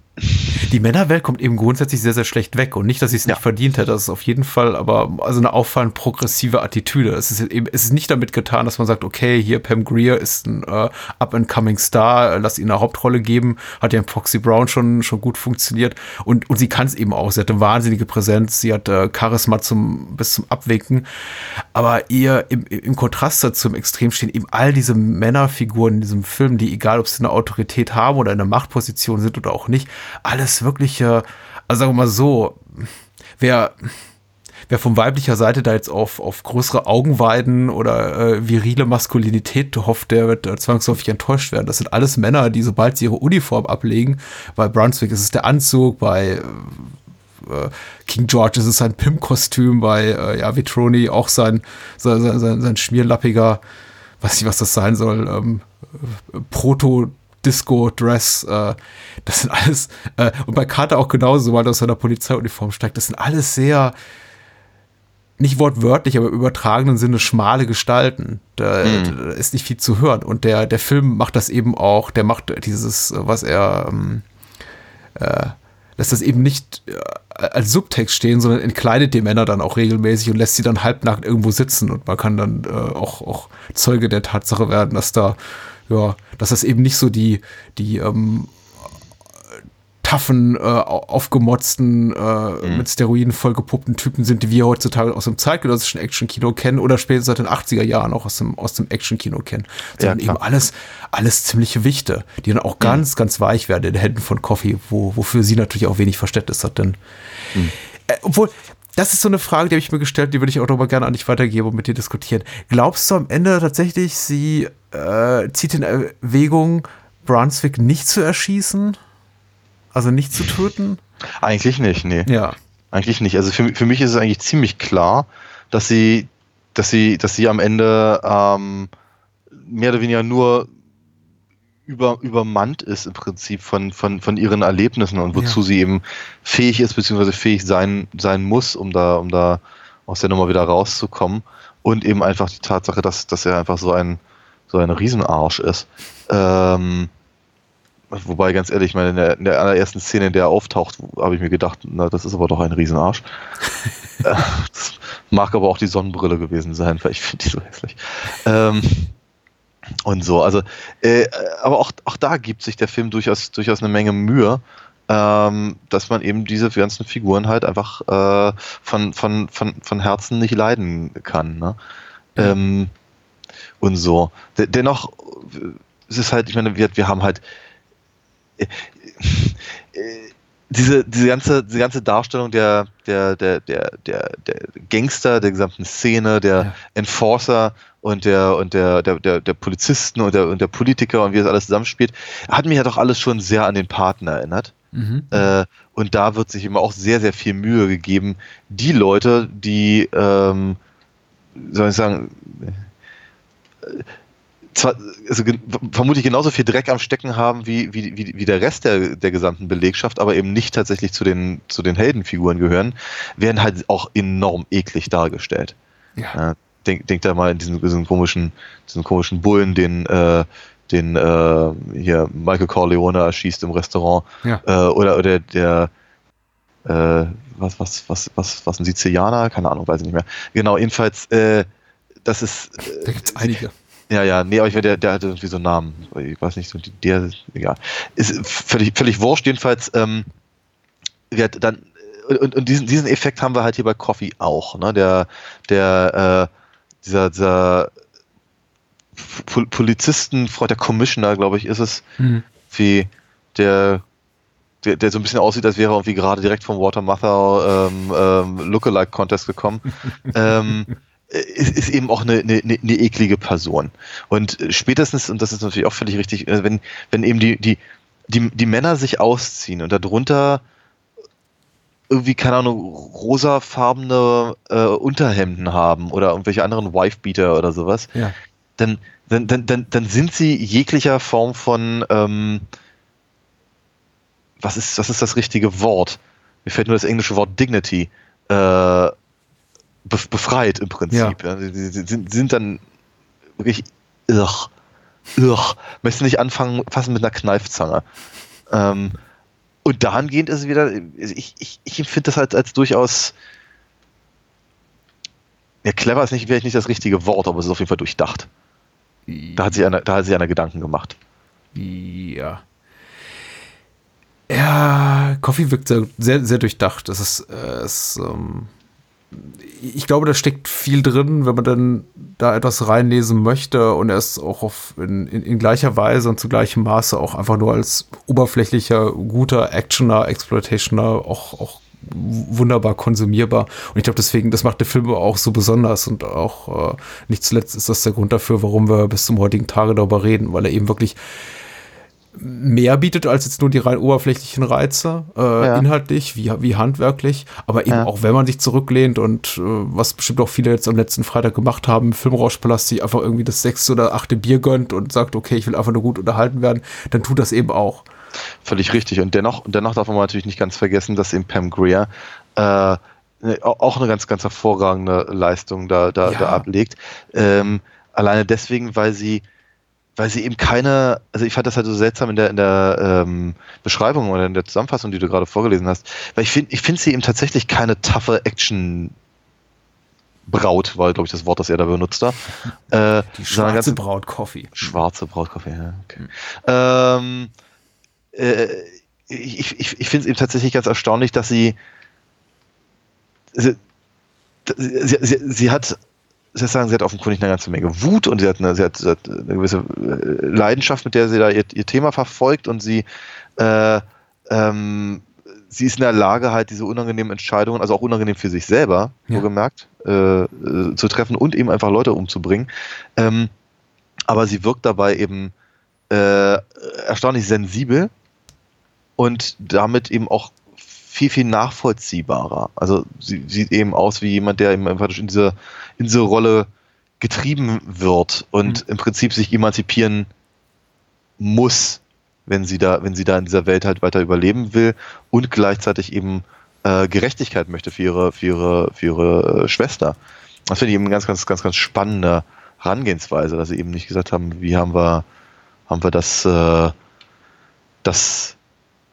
die Männerwelt kommt eben grundsätzlich sehr, sehr schlecht weg und nicht, dass ich es nicht ja. verdient hätte, das ist auf jeden Fall, aber also eine auffallend progressive Attitüde. Es ist eben, es ist nicht damit getan, dass man sagt, okay, hier Pam Greer ist ein äh, up-and-coming Star, äh, lass ihn eine Hauptrolle geben, hat ja in Foxy Brown schon, schon gut funktioniert und, und sie kann es eben auch. Sie hat eine wahnsinnige Präsenz, sie hat äh, Charisma zum, bis zum Abwinken, aber ihr im, im Kontrast dazu im Extrem stehen eben all diese Männerfiguren in diesem Film, die egal, ob sie eine Autorität haben oder in einer Machtposition sind oder auch nicht, alles wirklich, also sagen wir mal so, wer, wer von weiblicher Seite da jetzt auf, auf größere Augenweiden oder äh, virile Maskulinität hofft, der wird äh, zwangsläufig enttäuscht werden. Das sind alles Männer, die sobald sie ihre Uniform ablegen, bei Brunswick ist es der Anzug, bei äh, King George ist es sein Pimp-Kostüm, bei äh, ja, Vitroni auch sein, sein, sein, sein schmierlappiger, weiß nicht, was das sein soll, ähm, Proto- Disco-Dress, äh, das sind alles, äh, und bei Carter auch genauso, weil er aus seiner Polizeiuniform steigt, das sind alles sehr, nicht wortwörtlich, aber im übertragenen Sinne schmale Gestalten. Da, mhm. da, ist nicht viel zu hören. Und der, der Film macht das eben auch, der macht dieses, was er, ähm, äh, lässt das eben nicht äh, als Subtext stehen, sondern entkleidet die Männer dann auch regelmäßig und lässt sie dann halbnackt irgendwo sitzen. Und man kann dann äh, auch, auch Zeuge der Tatsache werden, dass da ja, dass das eben nicht so die, die, ähm, taffen, äh, aufgemotzten, äh, mit Steroiden vollgepuppten Typen sind, die wir heutzutage aus dem zeitgenössischen Action-Kino kennen oder später seit den 80er Jahren auch aus dem, aus dem Action-Kino kennen. Sondern klar. eben alles, alles ziemliche Wichte, die dann auch ganz, ganz weich werden in den Händen von Coffee, wo, wofür sie natürlich auch wenig Verständnis hat, denn äh, obwohl, das ist so eine Frage, die habe ich mir gestellt, die würde ich auch noch mal gerne an dich weitergeben und mit dir diskutieren. Glaubst du am Ende tatsächlich, sie äh, zieht in Erwägung, Brunswick nicht zu erschießen? Also nicht zu töten? Eigentlich nicht, nee. Ja. Eigentlich nicht. Also für, für mich ist es eigentlich ziemlich klar, dass sie, dass sie, dass sie am Ende ähm, mehr oder weniger nur über, übermannt ist im Prinzip von, von, von ihren Erlebnissen und wozu Ja. sie eben fähig ist, beziehungsweise fähig sein, sein muss, um da, um da aus der Nummer wieder rauszukommen. Und eben einfach die Tatsache, dass, dass er einfach so ein, so ein Riesenarsch ist. Ähm, wobei, ganz ehrlich, ich meine, in der, in der allerersten Szene, in der er auftaucht, habe ich mir gedacht, na, das ist aber doch ein Riesenarsch. Äh, das mag aber auch die Sonnenbrille gewesen sein, weil ich finde die so hässlich. Ähm, und so, also, äh, aber auch, auch da gibt sich der Film durchaus, durchaus eine Menge Mühe, ähm, dass man eben diese ganzen Figuren halt einfach äh, von, von, von, von Herzen nicht leiden kann. Ne? Ähm, und so. De dennoch äh, es ist halt, ich meine, wir, wir haben halt äh, äh, diese, diese, ganze, diese ganze Darstellung der, der, der, der, der, der Gangster, der gesamten Szene, der Ja. Enforcer und der und der, der, der, der Polizisten und der, und der Politiker und wie das alles zusammenspielt, hat mich ja doch alles schon sehr an den Paten erinnert. Mhm. Äh, und da wird sich immer auch sehr, sehr viel Mühe gegeben, die Leute, die, ähm, soll ich sagen, äh, zwar, also vermutlich genauso viel Dreck am Stecken haben wie, wie, wie, wie der Rest der, der gesamten Belegschaft, aber eben nicht tatsächlich zu den, zu den Heldenfiguren gehören, werden halt auch enorm eklig dargestellt. Ja. Äh, denk, denk da mal in diesen, diesen komischen, diesen komischen Bullen, den, äh, den äh, hier Michael Corleone erschießt im Restaurant. Ja. Äh, oder, oder der äh, was, was, was, was, was ein Sizilianer? Keine Ahnung, weiß ich nicht mehr. Genau, jedenfalls, äh, das ist Da gibt es einige. Ja, ja, nee, aber ich der, der hatte irgendwie so einen Namen. Ich weiß nicht, so die- der, egal. Ist völlig, völlig wurscht. Jedenfalls, ähm, wird dann, und, und diesen, diesen Effekt haben wir halt hier bei Coffee auch, ne? Der, der, äh, dieser, dieser Pol Polizistenfreund, der Commissioner, glaube ich, ist es, Mhm. wie der, der, der so ein bisschen aussieht, als wäre er irgendwie gerade direkt vom Water Mother ähm, ähm, Lookalike Contest gekommen. ähm, ist, ist eben auch eine, eine, eine eklige Person. Und spätestens, und das ist natürlich auch völlig richtig, äh, wenn, wenn eben die, die, die, die Männer sich ausziehen und darunter irgendwie, keine Ahnung, rosafarbene äh, Unterhemden haben oder irgendwelche anderen Wifebeater oder sowas, Ja. dann, dann, dann, dann, dann sind sie jeglicher Form von, ähm, was ist, was ist das richtige Wort? Mir fällt nur das englische Wort Dignity, äh, befreit im Prinzip. Ja. Sie, sie, sind, sind dann wirklich, ugh, ugh, möchte nicht anfangen, fassen mit einer Kneifzange. Ähm, und dahingehend ist es wieder, ich, ich, ich empfinde das halt als durchaus, ja, clever ist nicht, vielleicht nicht das richtige Wort, aber es ist auf jeden Fall durchdacht. Da hat sich einer, da hat sich einer Gedanken gemacht. Ja. Ja, Coffee wirkt sehr, sehr, sehr durchdacht. Das ist, äh, es, ähm, ich glaube, da steckt viel drin, wenn man dann da etwas reinlesen möchte und er ist auch auf, in, in, in gleicher Weise und zu gleichem Maße auch einfach nur als oberflächlicher, guter Actioner, Exploitationer auch, auch wunderbar konsumierbar. Und ich glaube, deswegen, das macht der Film auch so besonders und auch äh, nicht zuletzt ist das der Grund dafür, warum wir bis zum heutigen Tage darüber reden, weil er eben wirklich mehr bietet als jetzt nur die rein oberflächlichen Reize, äh, Ja. inhaltlich wie, wie handwerklich, aber eben Ja. auch wenn man sich zurücklehnt und äh, was bestimmt auch viele jetzt am letzten Freitag gemacht haben, im Filmrauschpalast sich einfach irgendwie das sechste oder achte Bier gönnt und sagt, okay, ich will einfach nur gut unterhalten werden, dann tut das eben auch. Völlig richtig. Und dennoch, und dennoch darf man natürlich nicht ganz vergessen, dass eben Pam Grier äh, ne, au- auch eine ganz, ganz hervorragende Leistung da, da, Ja. da ablegt. Ähm, alleine deswegen, weil sie, weil sie eben keine, also ich fand das halt so seltsam in der, in der ähm, Beschreibung oder in der Zusammenfassung, die du gerade vorgelesen hast, weil ich finde, ich finde sie eben tatsächlich keine taffe Action Braut, war, glaube ich, das Wort, das er da benutzt hat. Äh, Die schwarze Braut Coffee. Schwarze Brautkaffee, ja. Okay. Ähm, äh, ich, ich, ich finde es eben tatsächlich ganz erstaunlich, dass sie, sie, sie, sie, sie hat sie sagen, sie hat offenkundig eine ganze Menge Wut und sie hat eine, sie hat, sie hat eine gewisse äh, Leidenschaft, mit der sie da ihr, ihr Thema verfolgt und sie, äh, ähm, sie ist in der Lage, halt diese unangenehmen Entscheidungen, also auch unangenehm für sich selber, Ja. so gemerkt, äh, äh, zu treffen und eben einfach Leute umzubringen. Ähm, aber sie wirkt dabei eben äh, erstaunlich sensibel und damit eben auch viel, viel nachvollziehbarer. Also sie sieht eben aus wie jemand, der eben einfach in diese, in diese Rolle getrieben wird und im Prinzip sich emanzipieren muss, wenn sie da, wenn sie da in dieser Welt halt weiter überleben will und gleichzeitig eben äh, Gerechtigkeit möchte für ihre, für ihre, für ihre äh, Schwester. Das finde ich eben eine ganz, ganz, ganz, ganz spannende Herangehensweise, dass sie eben nicht gesagt haben, wie haben wir, haben wir das, äh, das,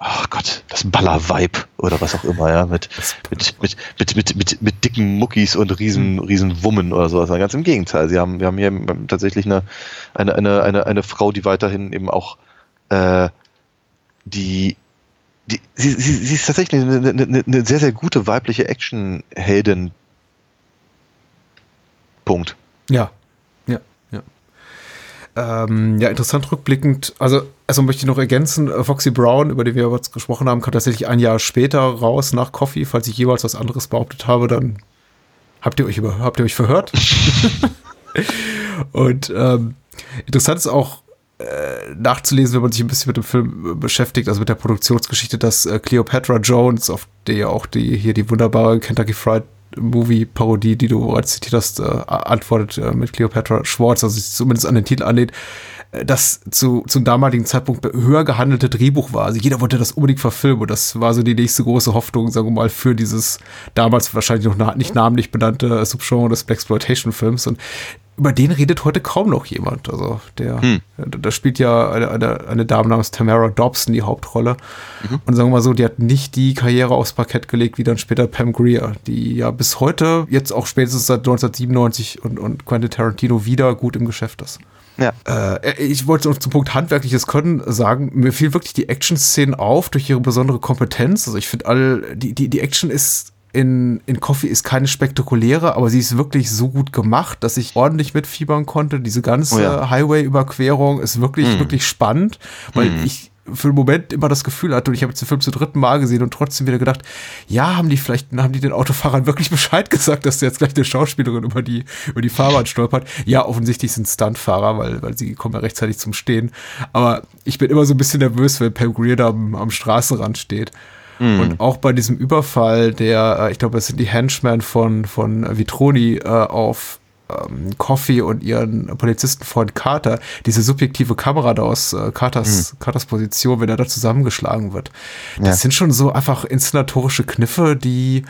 ach Gott, das Baller-Vibe oder was auch immer, ja, mit, mit, mit, mit, mit, mit, mit dicken Muckis und riesen, riesen Wummen oder sowas. Ganz im Gegenteil. Sie haben, wir haben hier tatsächlich eine, eine, eine, eine, eine Frau, die weiterhin eben auch äh, die, die sie, sie, sie ist tatsächlich eine, eine, eine sehr, sehr gute weibliche Action-Heldin. Punkt. Ja, ja, ja. Ähm, ja, interessant rückblickend. Also, also möchte ich noch ergänzen, äh, Foxy Brown, über die wir jetzt gesprochen haben, kam tatsächlich ein Jahr später raus nach Coffee. Falls ich jeweils was anderes behauptet habe, dann habt ihr euch über, habt ihr euch verhört. Und ähm, interessant ist auch äh, nachzulesen, wenn man sich ein bisschen mit dem Film äh, beschäftigt, also mit der Produktionsgeschichte, dass äh, Cleopatra Jones, auf der ja auch die hier die wunderbare Kentucky Fried Movie-Parodie, die du bereits zitiert hast, äh, antwortet äh, mit Cleopatra Schwartz, also sich zumindest an den Titel anlehnt, das zu, zum damaligen Zeitpunkt höher gehandelte Drehbuch war. Also jeder wollte das unbedingt verfilmen und das war so die nächste große Hoffnung, sagen wir mal, für dieses damals wahrscheinlich noch nicht namentlich benannte äh, Subgenre des Blaxploitation-Films und über den redet heute kaum noch jemand. Also der, Hm. da, da spielt ja eine, eine, eine Dame namens Tamara Dobson die Hauptrolle. Und sagen wir mal so, die hat nicht die Karriere aufs Parkett gelegt wie dann später Pam Grier, die ja bis heute, jetzt auch spätestens seit 1997 und, und Quentin Tarantino wieder gut im Geschäft ist. Ja. Äh, ich wollte noch zum Punkt handwerkliches Können sagen, mir fiel wirklich die Action-Szenen auf durch ihre besondere Kompetenz. Also ich finde all, die, die, die Action ist in, in Coffee ist keine spektakuläre, aber sie ist wirklich so gut gemacht, dass ich ordentlich mitfiebern konnte. Diese ganze Oh ja. Highway-Überquerung ist wirklich, Mhm. wirklich spannend, weil ich für einen Moment immer das Gefühl hatte, und ich habe jetzt den Film zum dritten Mal gesehen und trotzdem wieder gedacht, ja, haben die vielleicht, haben die den Autofahrern wirklich Bescheid gesagt, dass jetzt gleich eine Schauspielerin über die, über die Fahrbahn stolpert? Ja, offensichtlich sind Stuntfahrer, weil, weil sie kommen ja rechtzeitig zum Stehen. Aber ich bin immer so ein bisschen nervös, wenn Pam Grier da am, am Straßenrand steht. Und auch bei diesem Überfall, der, äh, ich glaube, es sind die Henchmen von, von Vitroni äh, auf ähm, Coffee und ihren Polizistenfreund Carter, diese subjektive Kamera da aus äh, Carters, Carters Position, wenn er da zusammengeschlagen wird. Das Ja. sind schon so einfach inszenatorische Kniffe, die,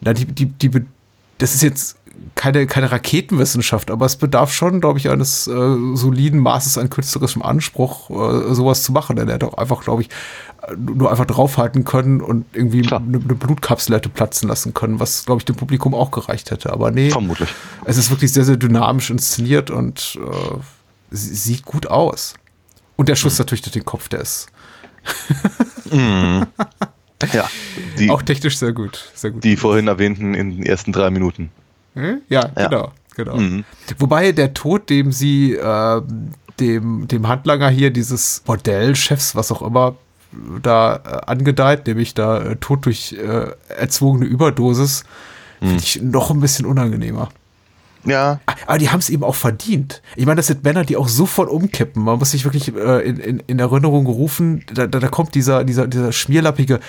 na, die, die, die, das ist jetzt keine, keine Raketenwissenschaft, aber es bedarf schon, glaube ich, eines äh, soliden Maßes an künstlerischem Anspruch, äh, sowas zu machen. Denn er hätte auch einfach, glaube ich, äh, nur einfach draufhalten können und irgendwie eine, eine Blutkapsel hätte platzen lassen können, was, glaube ich, dem Publikum auch gereicht hätte. Aber nee, Vermutlich. es ist wirklich sehr, sehr dynamisch inszeniert und äh, sie- sieht gut aus. Und der Schuss natürlich durch den Kopf, der ist Ja. Die, auch technisch sehr gut. Sehr gut. die vorhin erwähnten in den ersten drei Minuten. Hm? Ja, Ja. genau, genau. Mhm. Wobei der Tod, dem sie, äh, dem, dem Handlanger hier, dieses Bordellchefs, was auch immer, da äh, angedeiht, nämlich da äh, Tod durch äh, erzwungene Überdosis, finde ich noch ein bisschen unangenehmer. Ja. Aber die haben es eben auch verdient. Ich meine, das sind Männer, die auch sofort umkippen. Man muss sich wirklich äh, in, in, in Erinnerung rufen, da, da, da kommt dieser, dieser, dieser schmierlappige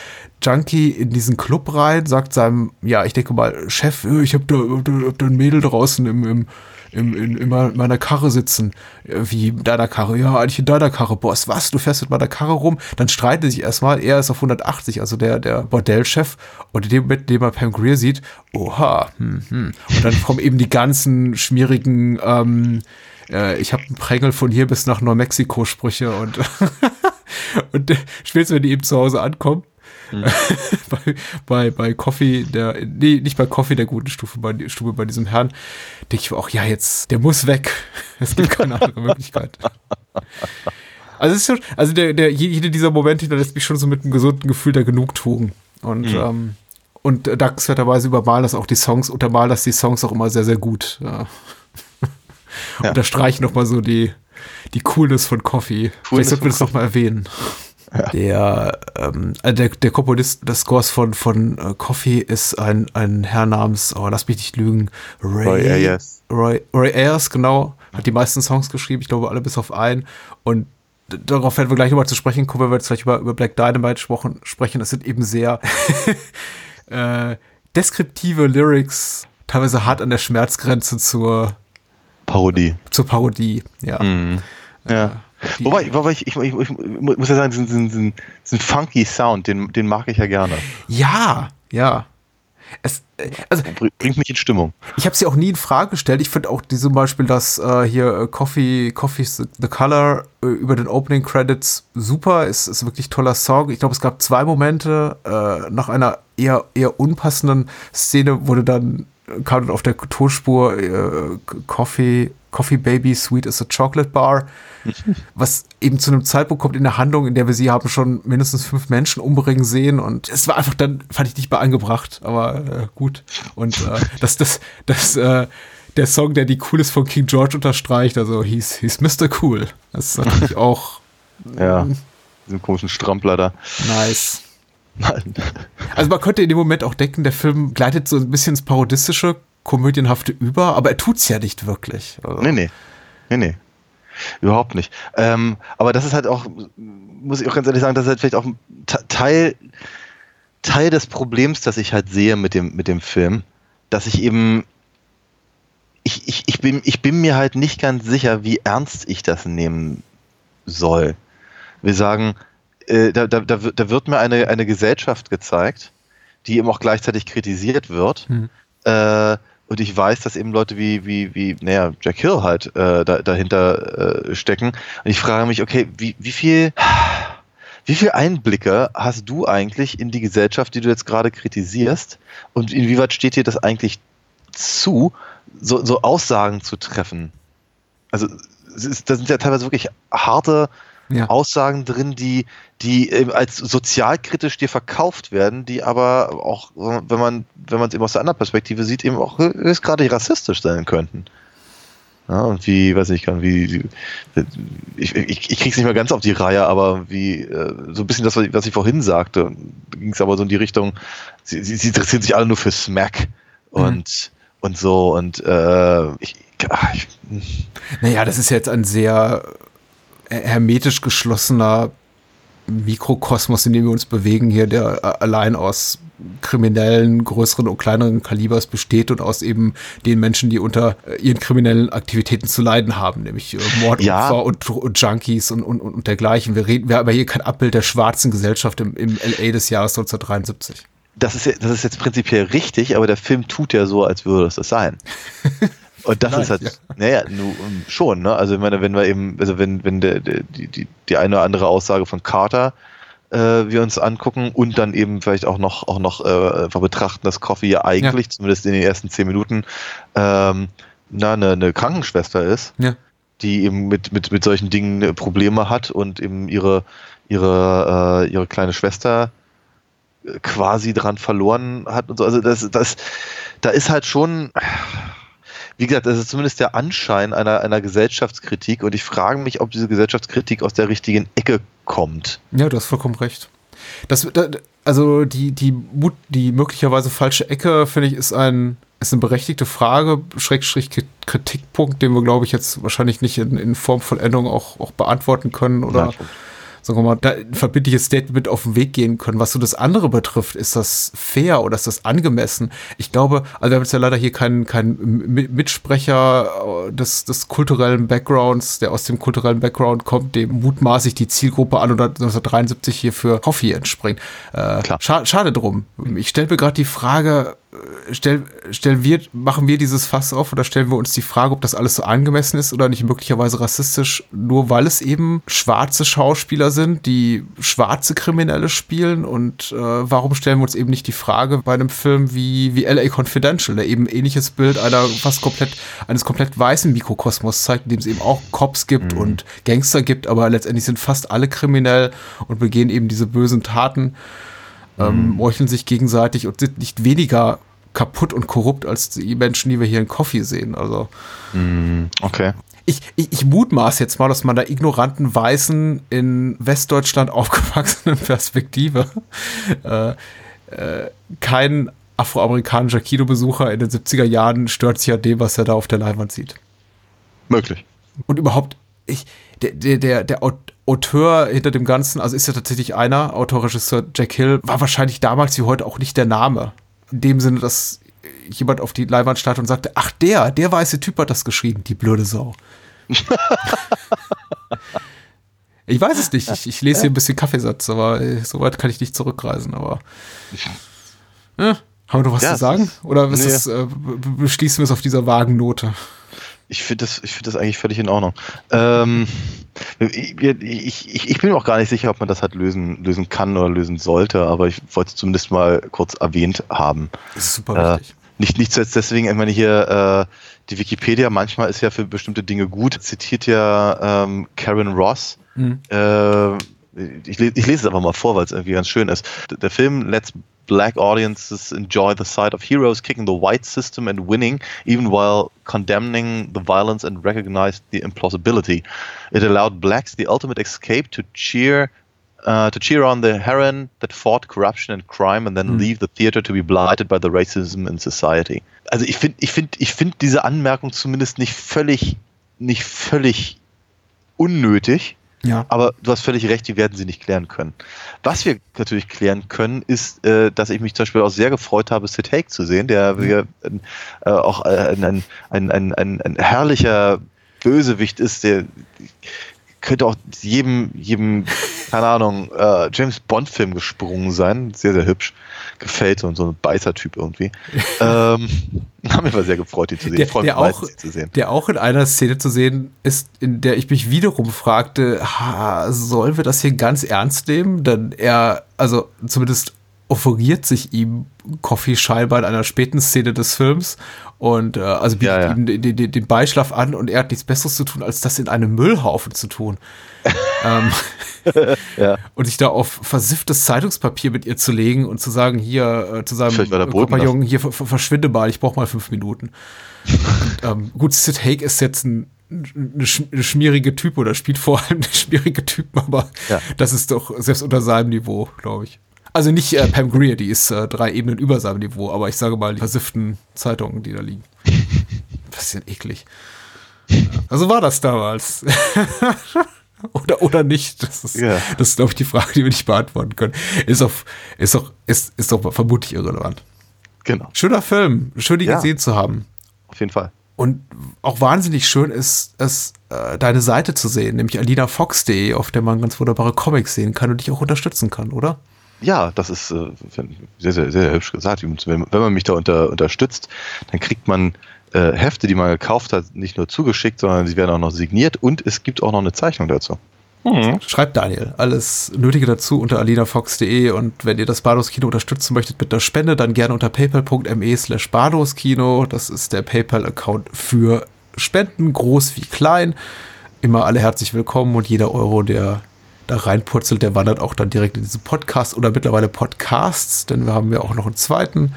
Junkie in diesen Club rein, sagt seinem, ja, ich denke mal, Chef, äh, ich habe da, hab da, hab da ein Mädel draußen im, im, im, in, in meiner Karre sitzen. Äh, Wie in deiner Karre? Ja, eigentlich in deiner Karre. Boss, was? Du fährst mit meiner Karre rum? Dann streiten sich erstmal. Er ist auf 180, also der, der Bordellchef. Und in dem Moment, in dem er Pam Greer sieht, oha, hm, hm. Und dann kommen eben die ganzen schmierigen, ähm, äh, ich habe einen Prängel von hier bis nach Neumexiko-Sprüche und, und äh, spätestens, wenn die eben zu Hause ankommen, bei, bei, bei Coffee, der, nee, nicht bei Coffee der guten Stufe, bei, Stube bei diesem Herrn, denke ich mir auch, ja, jetzt, der muss weg. Es gibt keine andere Möglichkeit. Also, es ist schon, also der, der, jede dieser Momente lässt mich schon so mit einem gesunden Gefühl der Genugtuung. Und, Mhm. ähm, und dankenswerterweise übermalen das auch die Songs, untermalen das die Songs auch immer sehr, sehr gut. Ja. Ja. Unterstreichen nochmal so die, die Coolness von Coffee. Vielleicht sollten wir das nochmal erwähnen. Der, ähm, äh, der, der Komponist des Scores von, von äh, Coffee ist ein, ein Herr namens, oh, lass mich nicht lügen, Ray, Roy Ayers. Roy, Roy Ayers, genau, hat die meisten Songs geschrieben, ich glaube alle bis auf einen. Und darauf werden wir gleich nochmal zu sprechen kommen, wenn wir jetzt gleich über, über Black Dynamite sprechen. sprechen. Das sind eben sehr äh, deskriptive Lyrics, teilweise hart an der Schmerzgrenze zur, Parodie. zur Parodie. Ja. Mhm. Ja. Wobei, wobei ich, ich, ich, ich muss ja sagen, diesen, diesen, diesen, diesen funky Sound, den, den mag ich ja gerne. Ja, ja. Es, äh, also Br- Bringt mich in Stimmung. ich habe sie auch nie in Frage gestellt. Ich finde auch die zum Beispiel das äh, hier äh, Coffee, Coffee's the, the Color äh, über den Opening Credits super. Ist, ist wirklich toller Song. Ich glaube, es gab zwei Momente äh, nach einer eher eher unpassenden Szene wurde dann kam dann auf der Tonspur äh, Coffee Coffee Baby Sweet is a Chocolate Bar, was eben zu einem Zeitpunkt kommt in der Handlung, in der wir sie haben schon mindestens fünf Menschen umbringen sehen und es war einfach dann, fand ich nicht mal angebracht, aber äh, gut. Und äh, das, das, das, äh, der Song, der die Coolness von King George unterstreicht, also hieß, hieß Mr. Cool. Das ist natürlich auch Ja. Diesen komischen Strampler da. nice. Nein. Also man könnte in dem Moment auch denken, der Film gleitet so ein bisschen ins Parodistische, Komödienhafte über, aber er tut's ja nicht wirklich. Also, Nee, nee. Nee, nee. Überhaupt nicht. Ähm, aber das ist halt auch, muss ich auch ganz ehrlich sagen, das ist halt vielleicht auch ein Te- Teil, Teil des Problems, das ich halt sehe mit dem, mit dem Film, dass ich eben, ich, ich, ich, bin, ich bin mir halt nicht ganz sicher, wie ernst ich das nehmen soll. Wir sagen, äh, da, da, da, wird- da wird mir eine, eine Gesellschaft gezeigt, die eben auch gleichzeitig kritisiert wird. Hm. Äh, und ich weiß, dass eben Leute wie, wie, wie, naja, Jack Hill halt äh, da, dahinter äh, stecken. Und ich frage mich, okay, wie, wie viel, wie viel Einblicke hast du eigentlich in die Gesellschaft, die du jetzt gerade kritisierst? Und inwieweit steht dir das eigentlich zu, so, so Aussagen zu treffen? Also, da sind ja teilweise wirklich harte Ja. Aussagen drin, die, die eben als sozialkritisch dir verkauft werden, die aber auch, wenn man, wenn man es eben aus der anderen Perspektive sieht, eben auch gerade rassistisch sein könnten. Ja, und wie, weiß nicht, kann, wie, ich, ich, ich krieg's nicht mehr ganz auf die Reihe, aber wie, äh, so ein bisschen das, was ich, vorhin sagte, ging es aber so in die Richtung, sie, sie, sie interessieren sich alle nur für Smack und, und so und äh, ich, ich, Naja, das ist jetzt ein sehr äh, hermetisch geschlossener Mikrokosmos, in dem wir uns bewegen hier, der äh, allein aus kriminellen, größeren und kleineren Kalibers besteht und aus eben den Menschen, die unter äh, ihren kriminellen Aktivitäten zu leiden haben, nämlich äh, Mordopfer Ja. und, und Junkies und, und, und dergleichen. Wir reden, wir haben aber hier kein Abbild der schwarzen Gesellschaft im, im LA des Jahres 1973. das ist, das ist jetzt prinzipiell richtig, aber der Film tut ja so, als würde es das sein. Und das Nein, ist halt, naja, um, schon, ne? Also ich meine, wenn wir eben, also wenn, wenn der, der, die, die, die eine oder andere Aussage von Carter äh, wir uns angucken und dann eben vielleicht auch noch, auch noch äh, einfach betrachten, dass Coffee ja eigentlich, zumindest in den ersten zehn Minuten, ähm, na, eine, eine Krankenschwester ist, Ja. die eben mit, mit, mit solchen Dingen äh, Probleme hat und eben ihre, ihre, äh, ihre kleine Schwester äh, quasi dran verloren hat und so. Also das, das, da ist halt schon, wie gesagt, das ist zumindest der Anschein einer, einer Gesellschaftskritik und ich frage mich, ob diese Gesellschaftskritik aus der richtigen Ecke kommt. Ja, du hast vollkommen recht. Das, da, also die, die, die möglicherweise falsche Ecke, finde ich, ist ein ist eine berechtigte Frage, Schrägstrich Kri- Kritikpunkt, den wir, glaube ich, jetzt wahrscheinlich nicht in, in Form von Änderung auch, auch beantworten können oder Ja, sagen wir mal, da ein verbindliches Statement mit auf den Weg gehen können. Was so das andere betrifft, ist das fair oder ist das angemessen? Ich glaube, also wir haben jetzt ja leider hier keinen keinen Mi- Mitsprecher äh, des, des kulturellen Backgrounds, der aus dem kulturellen Background kommt, dem mutmaßlich die Zielgruppe an oder 1973 hier für Coffee entspringt. Äh, scha schade drum. Ich stelle mir gerade die Frage, stell, stellen wir, machen wir dieses Fass auf oder stellen wir uns die Frage, ob das alles so angemessen ist oder nicht möglicherweise rassistisch, nur weil es eben schwarze Schauspieler sind, die schwarze Kriminelle spielen und äh, warum stellen wir uns eben nicht die Frage bei einem Film wie, wie LA Confidential, der eben ähnliches Bild einer fast komplett, eines komplett weißen Mikrokosmos zeigt, in dem es eben auch Cops gibt mhm. und Gangster gibt, aber letztendlich sind fast alle kriminell und begehen eben diese bösen Taten ähm, mhm. meucheln sich gegenseitig und sind nicht weniger kaputt und korrupt als die Menschen, die wir hier in Coffee sehen. Also. Mhm. Okay. Ich, ich, ich mutmaß jetzt mal aus meiner ignoranten, weißen, in Westdeutschland aufgewachsenen Perspektive äh, äh, kein afroamerikanischer Kinobesucher in den 70er Jahren stört sich an dem, was er da auf der Leinwand sieht. Möglich. Und überhaupt, ich, der, der, der, der Auteur hinter dem Ganzen, also ist ja tatsächlich einer, Autor-Regisseur Jack Hill, war wahrscheinlich damals wie heute auch nicht der Name. In dem Sinne, dass jemand auf die Leinwand stand und sagte, ach der, der weiße Typ hat das geschrieben, die blöde Sau. ich weiß es nicht, ich, ich, lese hier ein bisschen Kaffeesatz, aber äh, so weit kann ich nicht zurückreisen, aber äh, haben wir noch was ja, zu sagen? Oder nee. das, äh, beschließen wir es auf dieser vagen Note? Ich finde das, ich das eigentlich völlig in Ordnung. Ähm, ich, ich, ich, bin auch gar nicht sicher, ob man das halt lösen, lösen kann oder lösen sollte, aber ich wollte es zumindest mal kurz erwähnt haben. Das ist super wichtig. Äh, nicht, nicht zuletzt deswegen, ich meine hier, äh, die Wikipedia manchmal ist ja für bestimmte Dinge gut, zitiert ja ähm, Karen Ross. Mhm. Äh, ich, ich, lese es einfach mal vor, weil es irgendwie ganz schön ist. Der Film Let's black audiences enjoy the sight of heroes kicking the white system and winning, even while condemning the violence and recognize the implausibility. It allowed blacks the ultimate escape to cheer. Uh, to cheer on the heroine that fought corruption and crime and then mhm. leave the theater to be blighted by the racism in society. Also ich finde, ich finde, ich finde diese Anmerkung zumindest nicht völlig, nicht völlig unnötig. Ja. Aber du hast völlig recht, die werden sie nicht klären können. Was wir natürlich klären können, ist, äh, dass ich mich zum Beispiel auch sehr gefreut habe, Sid Haig zu sehen, der mhm. äh, auch äh, ein, ein, ein, ein, ein herrlicher Bösewicht ist, der könnte auch jedem, jedem, keine Ahnung, äh, James Bond-Film gesprungen sein. Sehr, sehr hübsch. Gefällt und so ein Beißer-Typ irgendwie. ähm, haben mich aber sehr gefreut, ihn zu sehen. Der, der, auch, zu sehen. der auch in einer Szene zu sehen ist, in der ich mich wiederum fragte, ha, sollen wir das hier ganz ernst nehmen? Denn er, also zumindest offeriert sich ihm Coffee scheinbar in einer späten Szene des Films und äh, also bietet ja, ja. ihm den, den, den, Beischlaf an und er hat nichts Besseres zu tun, als das in einem Müllhaufen zu tun. ähm, ja. Und sich da auf versifftes Zeitungspapier mit ihr zu legen und zu sagen, hier, äh, zu seinem Kompagnon, hier verschwinde mal, ich brauche mal fünf Minuten. und, ähm, gut, Sid Haig ist jetzt ein eine, schmierige Typ oder spielt vor allem eine schmierige Typen, aber das ist doch selbst unter seinem Niveau, glaube ich. Also nicht äh, Pam Greer, die ist äh, drei Ebenen über seinem Niveau, aber ich sage mal die versifften Zeitungen, die da liegen. Bisschen eklig. Ja. Also war das damals. oder, oder nicht? Das ist, ja. das ist, glaube ich, die Frage, die wir nicht beantworten können. Ist auch, ist auch, ist, ist doch vermutlich irrelevant. Genau. Schöner Film. Schön, die ja. gesehen zu haben. Auf jeden Fall. Und auch wahnsinnig schön ist es, äh, deine Seite zu sehen, nämlich alinafox.de, auf der man ganz wunderbare Comics sehen kann und dich auch unterstützen kann, oder? Ja, das ist äh, sehr, sehr, sehr hübsch gesagt. Wenn, wenn man mich da unter, unterstützt, dann kriegt man äh, Hefte, die man gekauft hat, nicht nur zugeschickt, sondern sie werden auch noch signiert und es gibt auch noch eine Zeichnung dazu. Mhm. Schreibt Daniel alles Nötige dazu unter alinafox.de und wenn ihr das Bados-Kino unterstützen möchtet mit einer Spende, dann gerne unter paypal.me slash badoskino. Das ist der PayPal-Account für Spenden, groß wie klein. Immer alle herzlich willkommen und jeder Euro, der da reinpurzelt, der wandert auch dann direkt in diesen Podcast oder mittlerweile Podcasts, denn wir haben ja auch noch einen zweiten.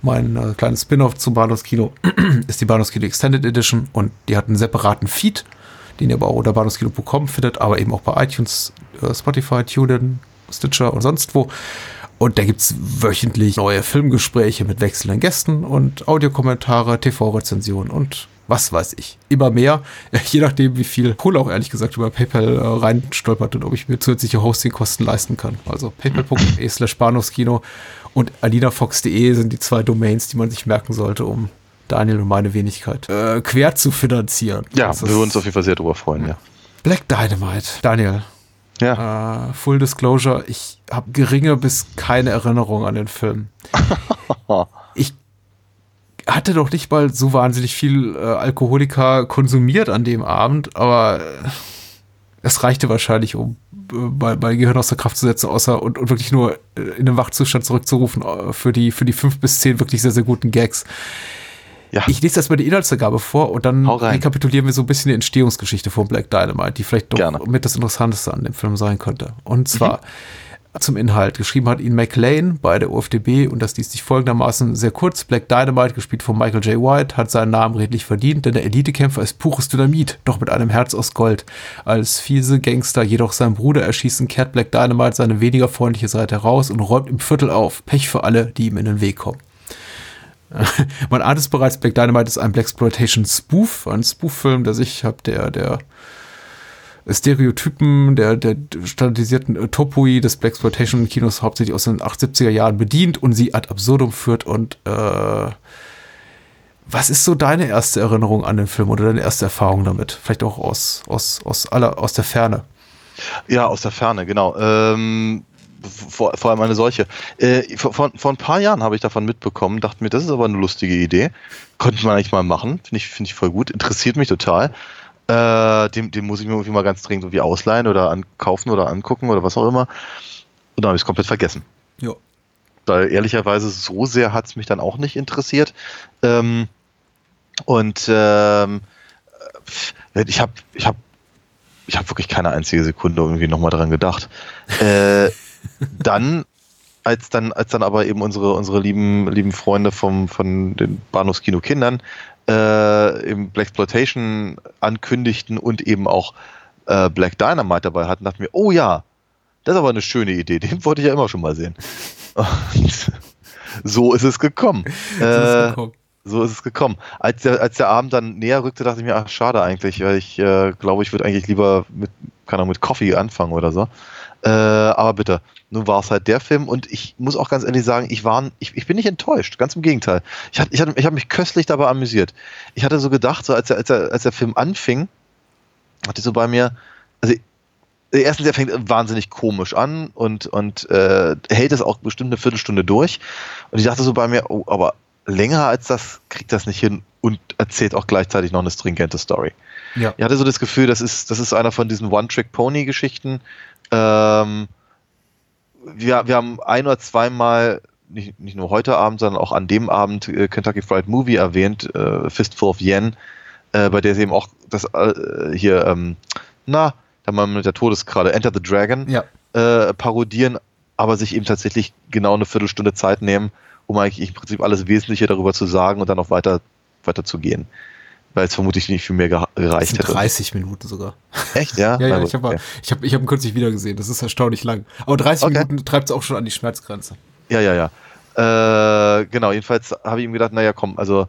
Mein äh, kleines Spin-off zum Bahnhofskino ist die Bahnhofskino Extended Edition und die hat einen separaten Feed, den ihr aber auch unter bahnhofskino.com findet, aber eben auch bei iTunes, äh, Spotify, TuneIn, Stitcher und sonst wo. Und da gibt es wöchentlich neue Filmgespräche mit wechselnden Gästen und Audiokommentare, TV-Rezensionen und was weiß ich, immer mehr, je nachdem, wie viel Kohle auch ehrlich gesagt über PayPal äh, reinstolpert und ob ich mir zusätzliche Hostingkosten leisten kann. Also paypal.de slash Bahnhofskino und alinafox.de sind die zwei Domains, die man sich merken sollte, um Daniel und meine Wenigkeit äh, quer zu finanzieren. Ja, wir würden uns auf jeden Fall sehr darüber freuen, ja. Black Dynamite, Daniel. Ja. Äh, Full Disclosure, ich habe geringe bis keine Erinnerung an den Film. hatte doch nicht mal so wahnsinnig viel äh, Alkoholika konsumiert an dem Abend, aber äh, es reichte wahrscheinlich, um äh, mein, mein Gehirn aus der Kraft zu setzen, außer und, und wirklich nur äh, in einem Wachzustand zurückzurufen äh, für die, für die fünf bis zehn wirklich sehr, sehr guten Gags. Ja. Ich lese erstmal die Inhaltsangabe vor und dann rekapitulieren wir so ein bisschen die Entstehungsgeschichte von Black Dynamite, die vielleicht doch Gerne. mit das Interessanteste an dem Film sein könnte. Und zwar zum Inhalt. Geschrieben hat ihn McLean bei der UFDB und das liest sich folgendermaßen sehr kurz. Black Dynamite, gespielt von Michael J. White, hat seinen Namen redlich verdient, denn der Elitekämpfer ist pures Dynamit, doch mit einem Herz aus Gold. Als fiese Gangster jedoch seinen Bruder erschießen, kehrt Black Dynamite seine weniger freundliche Seite heraus und räumt im Viertel auf. Pech für alle, die ihm in den Weg kommen. Man ahnt es bereits, Black Dynamite ist ein Blaxploitation Spoof, ein Spoof-Film, der sich hab der, der Stereotypen, der, der standardisierten äh, Topoi des Blaxploitation-Kinos hauptsächlich aus den 70er Jahren bedient und sie ad absurdum führt. Und äh, was ist so deine erste Erinnerung an den Film oder deine erste Erfahrung damit? Vielleicht auch aus, aus, aus, aller, aus der Ferne. Ja, aus der Ferne, genau. Ähm, vor, vor allem eine solche. Äh, vor, vor, ein paar Jahren habe ich davon mitbekommen, dachte mir, das ist aber eine lustige Idee. Konnte man eigentlich mal machen. Finde ich, finde ich voll gut. Interessiert mich total. Äh, den, den muss ich mir irgendwie mal ganz dringend irgendwie ausleihen oder ankaufen oder angucken oder was auch immer. Und dann habe ich es komplett vergessen. Ja. Weil ehrlicherweise so sehr hat es mich dann auch nicht interessiert. Ähm, und ähm, äh, ich habe ich hab, ich hab wirklich keine einzige Sekunde irgendwie nochmal dran gedacht. Äh, dann, als dann, als dann aber eben unsere, unsere lieben, lieben Freunde vom, von den Bahnhofskino Kindern äh, im Black Exploitation ankündigten und eben auch äh, Black Dynamite dabei hatten, dachten wir, oh ja, das ist aber eine schöne Idee, den wollte ich ja immer schon mal sehen. Und so ist es gekommen. So ist es Äh, gekommen. so ist es gekommen. Als der, als der Abend dann näher rückte, dachte ich mir, ach, schade eigentlich, weil ich äh, glaube, ich würde eigentlich lieber mit, keine Ahnung, mit Coffee anfangen oder so. Äh, aber bitte, nun war es halt der Film und ich muss auch ganz ehrlich sagen, ich, war, ich, ich bin nicht enttäuscht, ganz im Gegenteil. Ich, ich, hatte, ich habe mich köstlich dabei amüsiert. Ich hatte so gedacht, so als, der, als, der, als der Film anfing, hatte ich so bei mir, also erstens, er fängt wahnsinnig komisch an und, und äh, hält es auch bestimmt eine Viertelstunde durch. Und ich dachte so bei mir, oh, aber länger als das kriegt das nicht hin und erzählt auch gleichzeitig noch eine stringente Story. Ja. Ich hatte so das Gefühl, das ist, das ist einer von diesen One-Trick-Pony-Geschichten. Ähm, wir, wir haben ein oder zweimal, nicht, nicht nur heute Abend, sondern auch an dem Abend äh, Kentucky Fried Movie erwähnt, äh, Fistful of Yen, äh, bei der sie eben auch das äh, hier, ähm, na, da mal mit der Todeskralle Enter the Dragon Ja. äh, parodieren, aber sich eben tatsächlich genau eine Viertelstunde Zeit nehmen, um eigentlich im Prinzip alles Wesentliche darüber zu sagen und dann auch weiter, weiter zu gehen. Weil es vermutlich nicht viel mehr gereicht hätte. 30 Minuten sogar. Echt, ja? Ja, ja, ich habe ich hab, ich hab ihn kürzlich wieder gesehen. Das ist erstaunlich lang. Aber 30 Okay. Minuten treibt es auch schon an die Schmerzgrenze. Ja, ja, ja. Äh, genau, jedenfalls habe ich ihm gedacht, naja, komm, also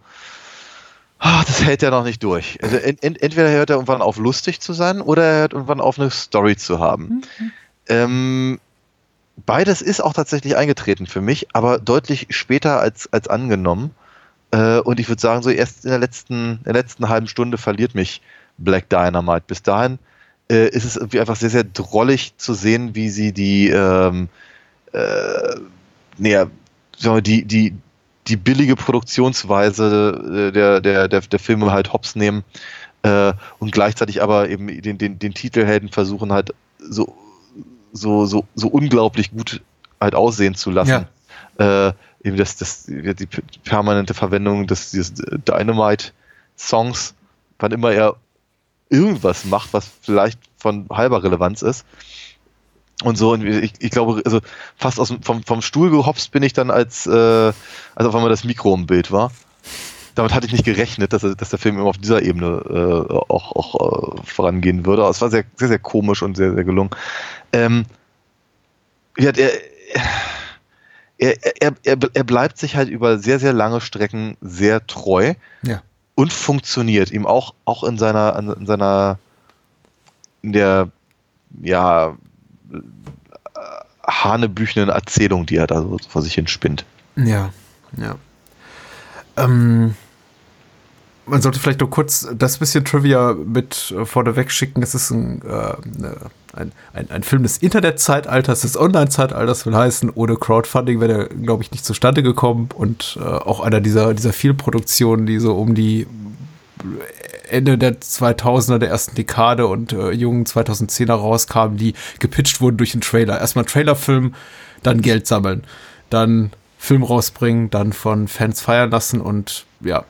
ah, das hält er noch nicht durch. Also ent, ent, entweder hört er irgendwann auf, lustig zu sein, oder er hört irgendwann auf, eine Story zu haben. Ähm, beides ist auch tatsächlich eingetreten für mich, aber deutlich später als, als angenommen. Äh, und ich würde sagen, so erst in der letzten, in der letzten halben Stunde verliert mich Black Dynamite. Bis dahin äh, ist es irgendwie einfach sehr, sehr drollig zu sehen, wie sie die, ähm, äh, naja, sagen wir, die, die, die billige Produktionsweise äh, der, der, der, der Filme halt hops nehmen äh, und gleichzeitig aber eben den, den, den Titelhelden versuchen halt so, so, so, so unglaublich gut halt aussehen zu lassen. Äh, eben das, das, die permanente Verwendung des, des Dynamite-Songs, wann immer er irgendwas macht, was vielleicht von halber Relevanz ist. Und so, und ich, ich glaube, also fast aus vom, vom Stuhl gehopst bin ich dann, als, äh, als auf einmal das Mikro im Bild war. Damit hatte ich nicht gerechnet, dass, dass der Film immer auf dieser Ebene äh, auch, auch äh, vorangehen würde. Aber es war sehr, sehr, sehr komisch und sehr, sehr gelungen. Ähm, ja, der, er, er, er, er bleibt sich halt über sehr, sehr lange Strecken sehr treu Ja. und funktioniert ihm auch, auch in seiner, in seiner, in der, ja, äh, hanebüchenen Erzählung, die er da so vor sich hin spinnt. Ja, ja. Ähm, man sollte vielleicht nur kurz das bisschen Trivia mit äh, vorneweg schicken. Es ist ein, äh, ne, ein, ein, ein, Film des Internetzeitalters, des Online-Zeitalters, will heißen, ohne Crowdfunding wäre der, glaube ich, nicht zustande gekommen und äh, auch einer dieser, dieser Vielproduktionen, die so um die Ende der 2000er, der ersten Dekade und äh, jungen 2010er rauskamen, die gepitcht wurden durch den Trailer. Erstmal Trailerfilm, dann Geld sammeln, dann Film rausbringen, dann von Fans feiern lassen und ja,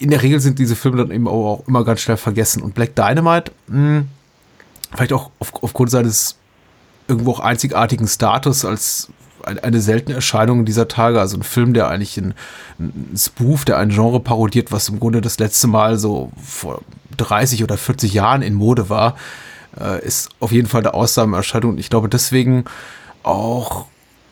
in der Regel sind diese Filme dann eben auch immer ganz schnell vergessen. Und Black Dynamite, mh, hm, vielleicht auch auf, aufgrund seines irgendwo auch einzigartigen Status als eine seltene Erscheinung dieser Tage, also ein Film, der eigentlich ein, ein Spoof, der ein Genre parodiert, was im Grunde das letzte Mal so vor 30 oder 40 Jahren in Mode war, äh, ist auf jeden Fall eine Ausnahmeerscheinung. Und ich glaube deswegen auch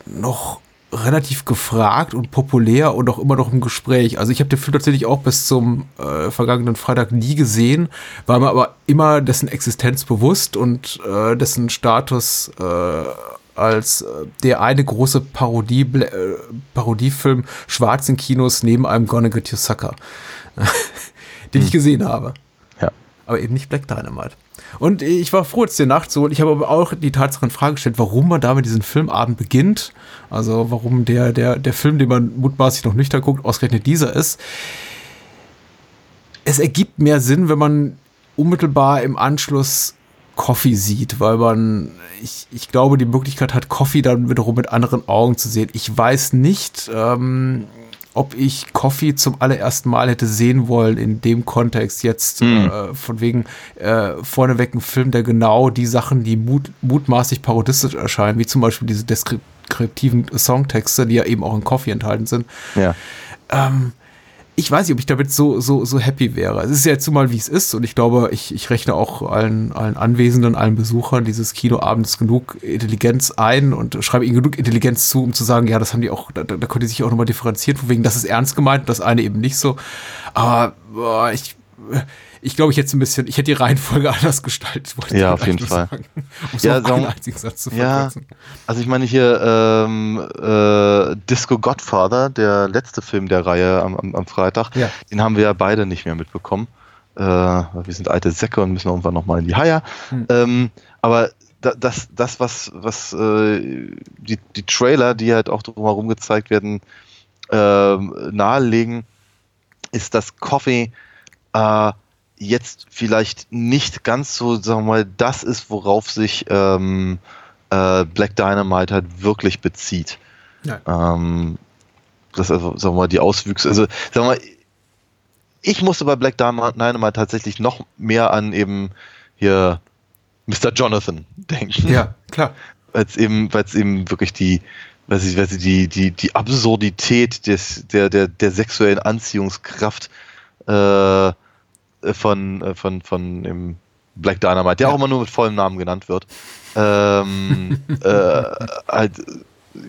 noch relativ gefragt und populär und auch immer noch im Gespräch. Also ich habe den Film tatsächlich auch bis zum äh, vergangenen Freitag nie gesehen, war mir aber immer dessen Existenz bewusst und äh, dessen Status äh, als äh, der eine große Parodie, äh, Parodiefilm schwarz in Kinos neben einem Gonna Get Your Sucker, den hm. ich gesehen habe. Ja. Aber eben nicht Black Dynamite. Und ich war froh, jetzt den nachzuholen. Ich habe aber auch die Tatsache in Frage gestellt, warum man damit diesen Filmabend beginnt. Also warum der, der, der Film, den man mutmaßlich noch nüchtern guckt, ausgerechnet dieser ist. Es ergibt mehr Sinn, wenn man unmittelbar im Anschluss Coffee sieht, weil man, ich, ich glaube, die Möglichkeit hat, Coffee dann wiederum mit anderen Augen zu sehen. Ich weiß nicht, ähm, ob ich Coffee zum allerersten Mal hätte sehen wollen in dem Kontext jetzt mhm. äh, von wegen äh, vorneweg ein Film, der genau die Sachen, die mut, mutmaßlich parodistisch erscheinen, wie zum Beispiel diese deskriptiven Songtexte, die ja eben auch in Coffee enthalten sind. Ja. Ähm, ich weiß nicht, ob ich damit so, so, so happy wäre. Es ist ja jetzt so mal, wie es ist. Und ich glaube, ich, ich rechne auch allen, allen Anwesenden, allen Besuchern dieses Kinoabends genug Intelligenz ein und schreibe ihnen genug Intelligenz zu, um zu sagen, ja, das haben die auch, da, da konnte die sich auch nochmal differenzieren, von wegen, das ist ernst gemeint, das eine eben nicht so. Aber boah, ich, ich glaube, ich hätte ein bisschen, ich hätte die Reihenfolge anders gestaltet. Ja, auf jeden Fall. Sagen, um ja, so einen einzigen Satz zu ja, Also ich meine hier ähm, äh, Disco Godfather, der letzte Film der Reihe am, am, am Freitag, ja. den haben wir ja beide nicht mehr mitbekommen. Äh, wir sind alte Säcke und müssen irgendwann nochmal in die Haie. Hm. Ähm, aber das, das, was, was äh, die, die Trailer, die halt auch drumherum gezeigt werden, äh, nahelegen, ist, dass Coffee äh, jetzt vielleicht nicht ganz so, sagen wir mal, das ist, worauf sich ähm, äh, Black Dynamite halt wirklich bezieht. Ähm, das also, sagen wir mal, die Auswüchse, also sagen wir mal, ich musste bei Black Dynamite tatsächlich noch mehr an eben hier Mr. Jonathan denken. Ja, klar. Weil es eben, weil es eben wirklich die, weil sie, weil sie die, die, die Absurdität des, der, der, der sexuellen Anziehungskraft äh, äh, von, äh, von, von dem Black Dynamite, der ja. auch immer nur mit vollem Namen genannt wird. Ähm, äh, halt,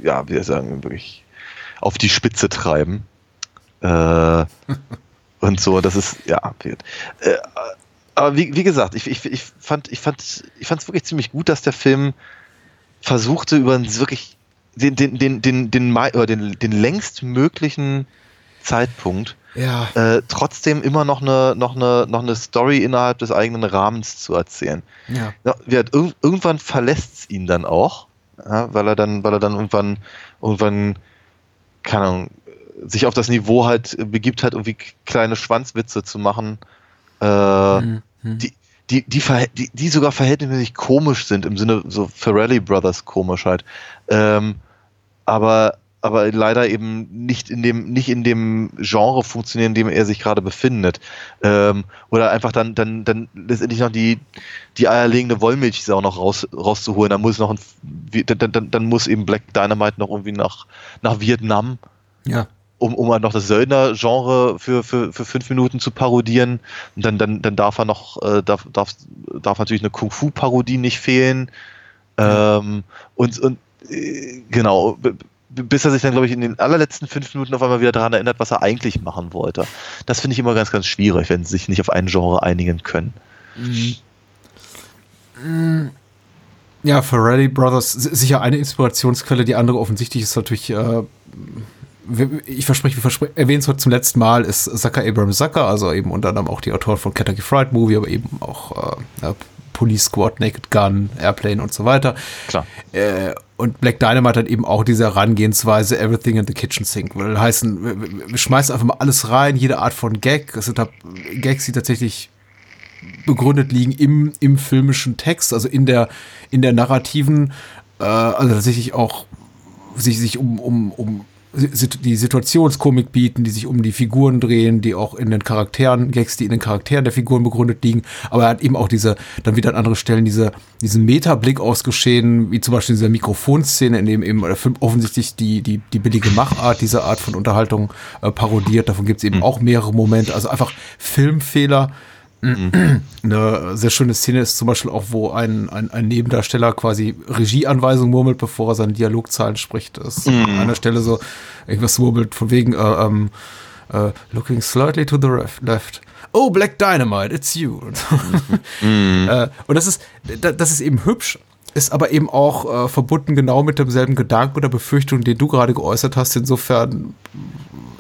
ja, wie wir sagen, wirklich auf die Spitze treiben. Äh, und so, das ist, ja, äh, aber wie, wie gesagt, ich, ich, ich fand ich fand ich fand es wirklich ziemlich gut, dass der Film versuchte über einen wirklich den den den den den, den, den, den längst möglichen Zeitpunkt ja. äh, trotzdem immer noch eine, noch, eine, noch eine Story innerhalb des eigenen Rahmens zu erzählen. Ja. Ja, irg irgendwann verlässt es ihn dann auch, ja, weil er dann, weil er dann irgendwann, irgendwann, keine Ahnung, sich auf das Niveau halt begibt hat, irgendwie kleine Schwanzwitze zu machen, äh, mhm. die, die, die, die, die sogar verhältnismäßig komisch sind, im Sinne so Ferrelli Brothers Komischheit. Ähm, aber aber leider eben nicht in dem, nicht in dem Genre funktionieren, in dem er sich gerade befindet. Ähm, oder einfach dann, dann, dann letztendlich noch die, die eierlegende Wollmilchsau noch raus, rauszuholen. Dann muss noch ein, dann, dann, dann muss eben Black Dynamite noch irgendwie nach, nach Vietnam. Ja. Um, um halt noch das Söldner-Genre für, für, für fünf Minuten zu parodieren. Und dann, dann, dann darf er noch, äh, darf, darf, darf natürlich eine Kung-Fu-Parodie nicht fehlen. Ähm, und, und äh, genau, bis er sich dann, glaube ich, in den allerletzten fünf Minuten auf einmal wieder daran erinnert, was er eigentlich machen wollte. Das finde ich immer ganz, ganz schwierig, wenn sie sich nicht auf ein Genre einigen können. Mhm. Ja, Ferrari Brothers sicher eine Inspirationsquelle, die andere offensichtlich ist natürlich äh, ich verspreche, wir versprechen, erwähnen es heute zum letzten Mal, ist Zucker Abraham Zucker, also eben unter anderem auch die Autoren von Kentucky Fried Movie, aber eben auch äh, Police Squad, Naked Gun, Airplane und so weiter. Klar. Äh, und Black Dynamite hat eben auch diese Herangehensweise Everything in the Kitchen Sink. Will heißen, wir, wir schmeißen einfach mal alles rein, jede Art von Gag. Es sind Gags, die tatsächlich begründet liegen im, im filmischen Text, also in der, in der narrativen, äh, also tatsächlich auch sich, sich um, um, um die Situationskomik bieten, die sich um die Figuren drehen, die auch in den Charakteren, Gags, die in den Charakteren der Figuren begründet liegen. Aber er hat eben auch diese, dann wieder an andere Stellen diese, diesen Metablick aus Geschehen, wie zum Beispiel dieser Mikrofonszene, in dem eben der Film offensichtlich die, die, die billige Machart dieser Art von Unterhaltung äh, parodiert. Davon gibt es eben mhm. auch mehrere Momente. Also einfach Filmfehler. Eine sehr schöne Szene ist zum Beispiel auch, wo ein, ein, ein Nebendarsteller quasi Regieanweisungen murmelt, bevor er seine Dialogzahlen spricht. Das ist mhm. an einer Stelle so irgendwas murmelt von wegen äh, ähm, äh, looking slightly to the left. Oh, Black Dynamite, it's you. Mhm. äh, und das ist, das ist eben hübsch, ist aber eben auch äh, verbunden genau mit demselben Gedanken oder Befürchtung, den du gerade geäußert hast. Insofern,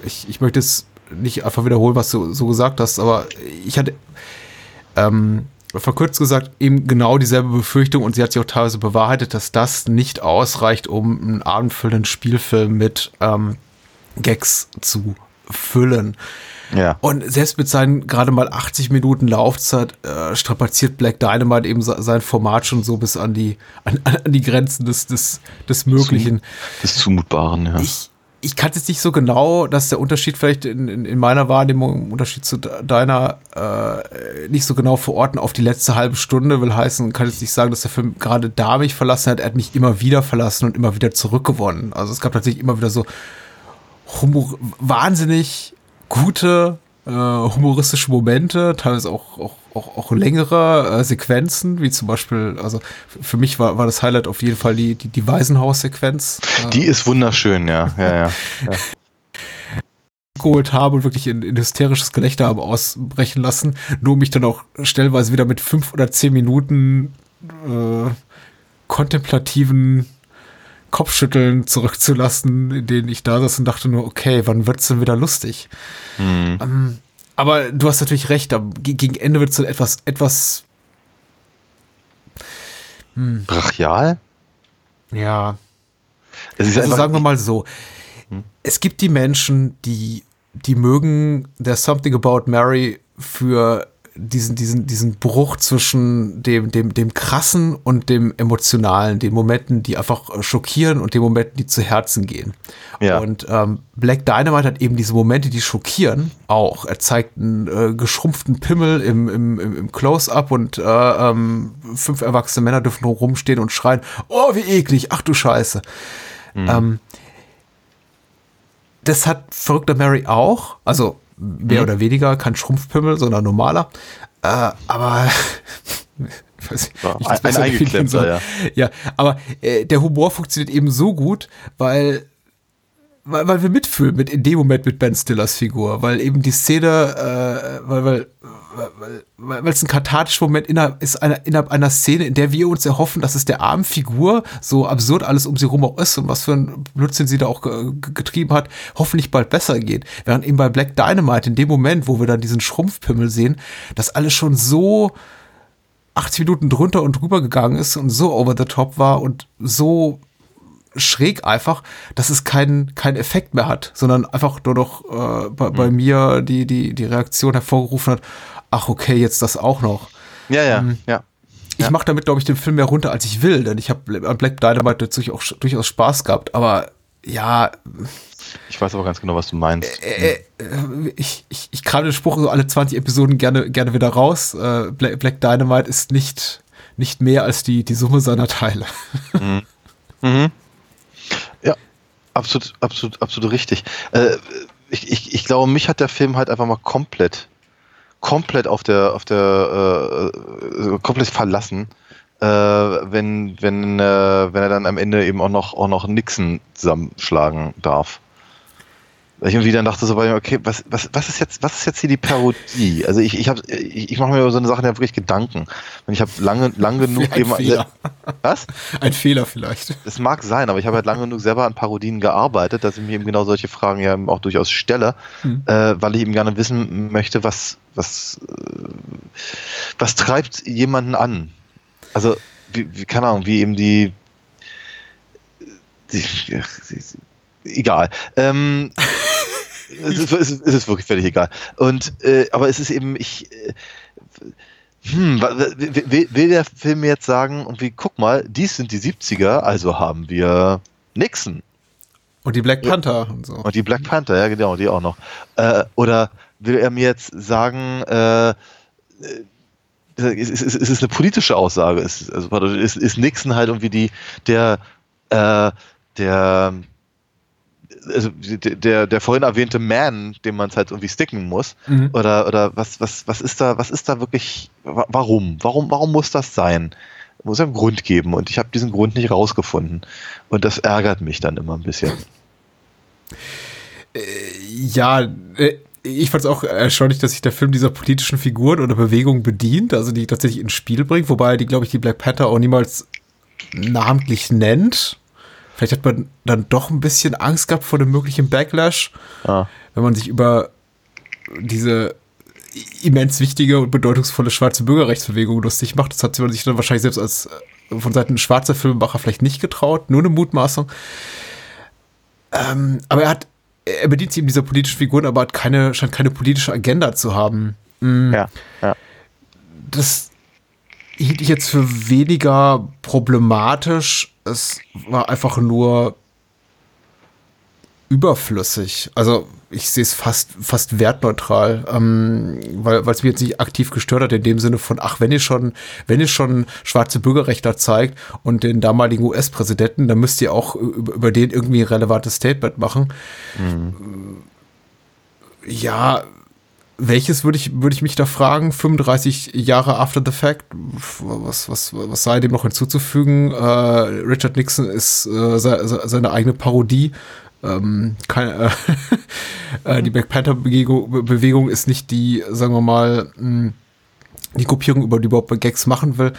ich, ich möchte es nicht einfach wiederholen, was du so gesagt hast, aber ich hatte ähm, verkürzt gesagt eben genau dieselbe Befürchtung und sie hat sich auch teilweise bewahrheitet, dass das nicht ausreicht, um einen abendfüllenden Spielfilm mit ähm, Gags zu füllen. Ja. Und selbst mit seinen gerade mal 80 Minuten Laufzeit äh, strapaziert Black Dynamite eben sein Format schon so bis an die, an, an die Grenzen des, des, des Möglichen. Des Zumutbaren, ja. Ich, ich kann jetzt nicht so genau, dass der Unterschied vielleicht in, in, in meiner Wahrnehmung, im Unterschied zu deiner, äh, nicht so genau verorten auf die letzte halbe Stunde, will heißen, kann jetzt nicht sagen, dass der Film gerade da mich verlassen hat. Er hat mich immer wieder verlassen und immer wieder zurückgewonnen. Also es gab tatsächlich immer wieder so humor wahnsinnig gute, äh, humoristische Momente, teilweise auch, auch auch, auch längere äh, Sequenzen, wie zum Beispiel, also für mich war, war das Highlight auf jeden Fall die, die, die Waisenhaus-Sequenz. Die ist wunderschön, ja. ja, ja, ja. geholt habe und wirklich in, in hysterisches Gelächter habe ausbrechen lassen, nur mich dann auch stellenweise wieder mit fünf oder zehn Minuten äh, kontemplativen Kopfschütteln zurückzulassen, in denen ich da saß und dachte nur, okay, wann wird's denn wieder lustig? Mhm. Ähm, aber du hast natürlich recht, gegen Ende wird es so etwas, etwas hm. brachial. Ja. also sagen wir mal so. Hm? Es gibt die Menschen, die, die mögen There's Something About Mary für diesen, diesen, diesen Bruch zwischen dem, dem, dem krassen und dem emotionalen, den Momenten, die einfach schockieren und den Momenten, die zu Herzen gehen. Ja. Und ähm, Black Dynamite hat eben diese Momente, die schockieren, auch. Er zeigt einen äh, geschrumpften Pimmel im, im, im Close-Up und äh, ähm, fünf erwachsene Männer dürfen rumstehen und schreien, oh, wie eklig, ach du Scheiße. Mhm. Ähm, das hat verrückter Mary auch, also mehr mhm. oder weniger, kein Schrumpfpimmel, sondern normaler. Äh, aber ich weiß nicht, ein, ein eingeklemmter, ja. Ja, aber äh, der Humor funktioniert eben so gut, weil weil, weil wir mitfühlen mit in dem Moment mit Ben Stillers Figur, weil eben die Szene, äh, weil, weil, weil es ein kathartischer Moment innerhalb, ist einer, innerhalb einer Szene, in der wir uns erhoffen, dass es der armen Figur, so absurd alles um sie rum auch ist und was für ein Blödsinn sie da auch getrieben hat, hoffentlich bald besser geht. Während eben bei Black Dynamite in dem Moment, wo wir dann diesen Schrumpfpimmel sehen, das alles schon so 80 Minuten drunter und drüber gegangen ist und so over the top war und so schräg einfach, dass es keinen keinen Effekt mehr hat, sondern einfach nur noch äh, bei, mhm. bei, mir die, die, die Reaktion hervorgerufen hat, ach okay, jetzt das auch noch. Ja, ja, ähm, ja. Ich ja. mache damit, glaube ich, den Film mehr runter, als ich will, denn ich habe an Black Dynamite natürlich auch durchaus Spaß gehabt, aber ja. Ich weiß aber ganz genau, was du meinst. Äh, äh, ich, ich, ich kram den Spruch so alle 20 Episoden gerne, gerne wieder raus. Äh, Black, Black Dynamite ist nicht, nicht mehr als die, die Summe seiner Teile. Mhm. Mhm. Absolut, absolut, absolut richtig. Äh, ich, ich, ich glaube, mich hat der Film halt einfach mal komplett, komplett auf der, auf der, äh, komplett verlassen, äh, wenn, wenn, äh, wenn er dann am Ende eben auch noch, auch noch Nixon zusammenschlagen darf. Weil ich irgendwie dann dachte so, okay, was, was, was ist jetzt, was ist jetzt hier die Parodie? Also ich, ich habe, ich, ich mache mir über so eine Sache ja wirklich Gedanken. Und ich habe lange, lang genug Ein eben. Fehler. Was? Ein Fehler vielleicht. Das mag sein, aber ich habe halt lange genug selber an Parodien gearbeitet, dass ich mir eben genau solche Fragen ja auch durchaus stelle, Hm. äh, weil ich eben gerne wissen möchte, was, was, äh, was treibt jemanden an? Also, wie, wie, keine Ahnung, wie eben die, die, die egal. Ähm, es, ist, es, ist, ist wirklich völlig egal. Und, äh, aber es ist eben, ich, äh, hm, will, will der Film jetzt sagen, und wie, guck mal, dies sind die 70er, also haben wir Nixon Und die Black Panther und so. und die Black Panther, ja genau, die auch noch. Äh, oder will er mir jetzt sagen, äh, äh, es, es, es ist eine politische Aussage, es, ist- also, ist, ist Nixon halt irgendwie die, der, äh, der, also der, der, vorhin erwähnte Man, dem man es halt irgendwie sticken muss, Mhm. oder, oder was, was, was ist da, was ist da wirklich, wa- warum? Warum, warum muss das sein? Muss ja einen Grund geben und ich habe diesen Grund nicht rausgefunden. Und das ärgert mich dann immer ein bisschen. Ja, äh, ich fand es auch erstaunlich, dass sich der Film dieser politischen Figuren oder Bewegungen bedient, also die tatsächlich ins Spiel bringt, wobei die, glaube ich, die Black Panther auch niemals namentlich nennt. Vielleicht hat man dann doch ein bisschen Angst gehabt vor dem möglichen Backlash, Ja. wenn man sich über diese immens wichtige und bedeutungsvolle schwarze Bürgerrechtsbewegung lustig macht. Das hat man sich dann wahrscheinlich selbst als äh, von Seiten schwarzer Filmemacher vielleicht nicht getraut, nur eine Mutmaßung. Ähm, aber er hat, er bedient sich eben dieser politischen Figuren, aber hat keine, scheint keine politische Agenda zu haben. Mm, Ja, ja. Das hielt ich jetzt für weniger problematisch. Es war einfach nur überflüssig. Also ich sehe es fast, fast wertneutral, ähm, weil es mir jetzt nicht aktiv gestört hat, in dem Sinne von, ach, wenn ihr schon, wenn ihr schon schwarze Bürgerrechtler zeigt und den damaligen US-Präsidenten, dann müsst ihr auch über, über den irgendwie ein relevantes Statement machen. Ja, welches würde ich, würde ich mich da fragen? 35 Jahre after the fact? Was, was, was sei dem noch hinzuzufügen? Äh, Richard Nixon ist äh, se, se, seine eigene Parodie. Ähm, kein, äh, äh, die Black Panther Bewegung, Bewegung ist nicht die, sagen wir mal, mh, die Gruppierung, über die überhaupt Gags machen will.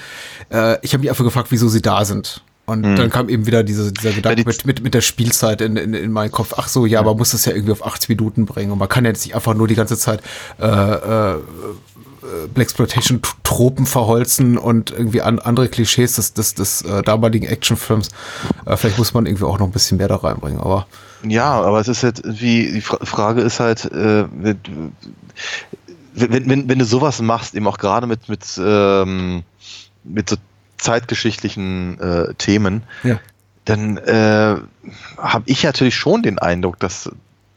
Äh, ich habe mich einfach gefragt, wieso sie da sind. Und dann kam eben wieder diese, dieser Gedanke die- mit, mit, mit der Spielzeit in, in, in meinen Kopf. Ach so, ja, man muss das ja irgendwie auf 80 Minuten bringen. Und man kann ja jetzt nicht einfach nur die ganze Zeit äh, äh, Blaxploitation Tropen verholzen und irgendwie an, andere Klischees des, des, des äh, damaligen Actionfilms. Äh, vielleicht muss man irgendwie auch noch ein bisschen mehr da reinbringen. Aber Ja, aber es ist halt wie, die Fra Frage ist halt, äh, wenn, wenn, wenn, wenn du sowas machst, eben auch gerade mit, mit, ähm, mit so zeitgeschichtlichen äh, Themen, ja. dann äh, habe ich natürlich schon den Eindruck, dass,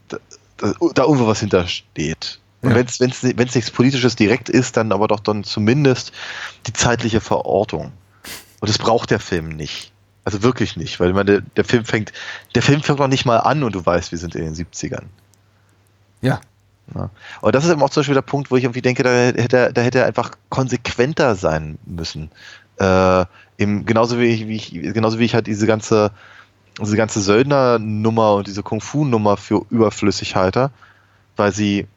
da, da da irgendwo was hintersteht. Und Ja. wenn es nichts Politisches direkt ist, dann aber doch dann zumindest die zeitliche Verortung. Und das braucht der Film nicht. Also wirklich nicht, weil ich meine, der, der Film fängt, der Film fängt noch nicht mal an und du weißt, wir sind in den 70ern. Ja. Ja. Und das ist eben auch zum Beispiel der Punkt, wo ich irgendwie denke, da hätte da hätte er einfach konsequenter sein müssen. Äh, eben, genauso wie ich, wie ich, genauso wie ich halt diese ganze, diese ganze Söldner-Nummer und diese Kung-Fu-Nummer für überflüssig halte, weil sie,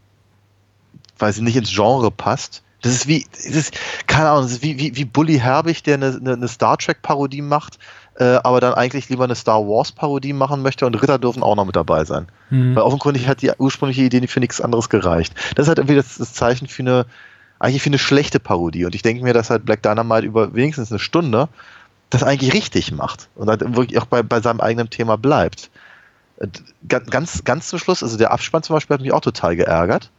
weil sie nicht ins Genre passt. Das ist wie, das ist, keine Ahnung, das ist wie, wie, wie Bully Herbig, der eine, eine, Star Trek-Parodie macht, äh, aber dann eigentlich lieber eine Star Wars-Parodie machen möchte und Ritter dürfen auch noch mit dabei sein. Weil offenkundig hat die ursprüngliche Idee für nichts anderes gereicht. Das ist halt irgendwie das, das Zeichen für eine, eigentlich für eine schlechte Parodie. Und ich denke mir, dass halt Black Dynamite über wenigstens eine Stunde das eigentlich richtig macht und halt wirklich auch bei, bei seinem eigenen Thema bleibt. Ganz, ganz zum Schluss, also der Abspann zum Beispiel hat mich auch total geärgert,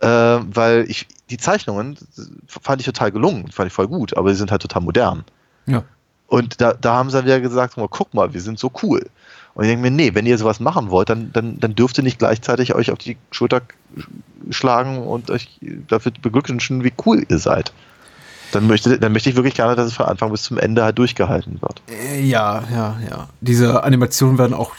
äh, weil ich die Zeichnungen fand ich total gelungen, fand ich voll gut, aber sie sind halt total modern. Ja. Und da, da haben sie dann wieder gesagt, "Oh, guck mal, wir sind so cool. Und ich denke mir, nee, wenn ihr sowas machen wollt, dann, dann, dann dürft ihr nicht gleichzeitig euch auf die Schulter schlagen und euch dafür beglückwünschen, wie cool ihr seid. Dann möchte, dann möchte ich wirklich gerne, dass es von Anfang bis zum Ende halt durchgehalten wird. Äh, Ja, ja, ja. Diese Animationen werden auch